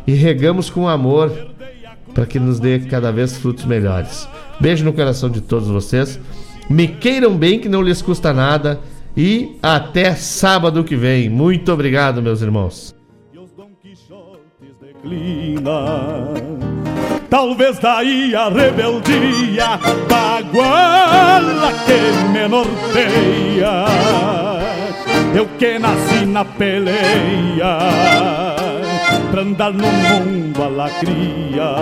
e regamos com amor para que nos dê cada vez frutos melhores. Beijo no coração de todos vocês. Me queiram bem, que não lhes custa nada. E até sábado que vem. Muito obrigado, meus irmãos. Talvez daí a rebeldia da guala que me norteia. Eu que nasci na peleia, pra andar no mundo a lacria.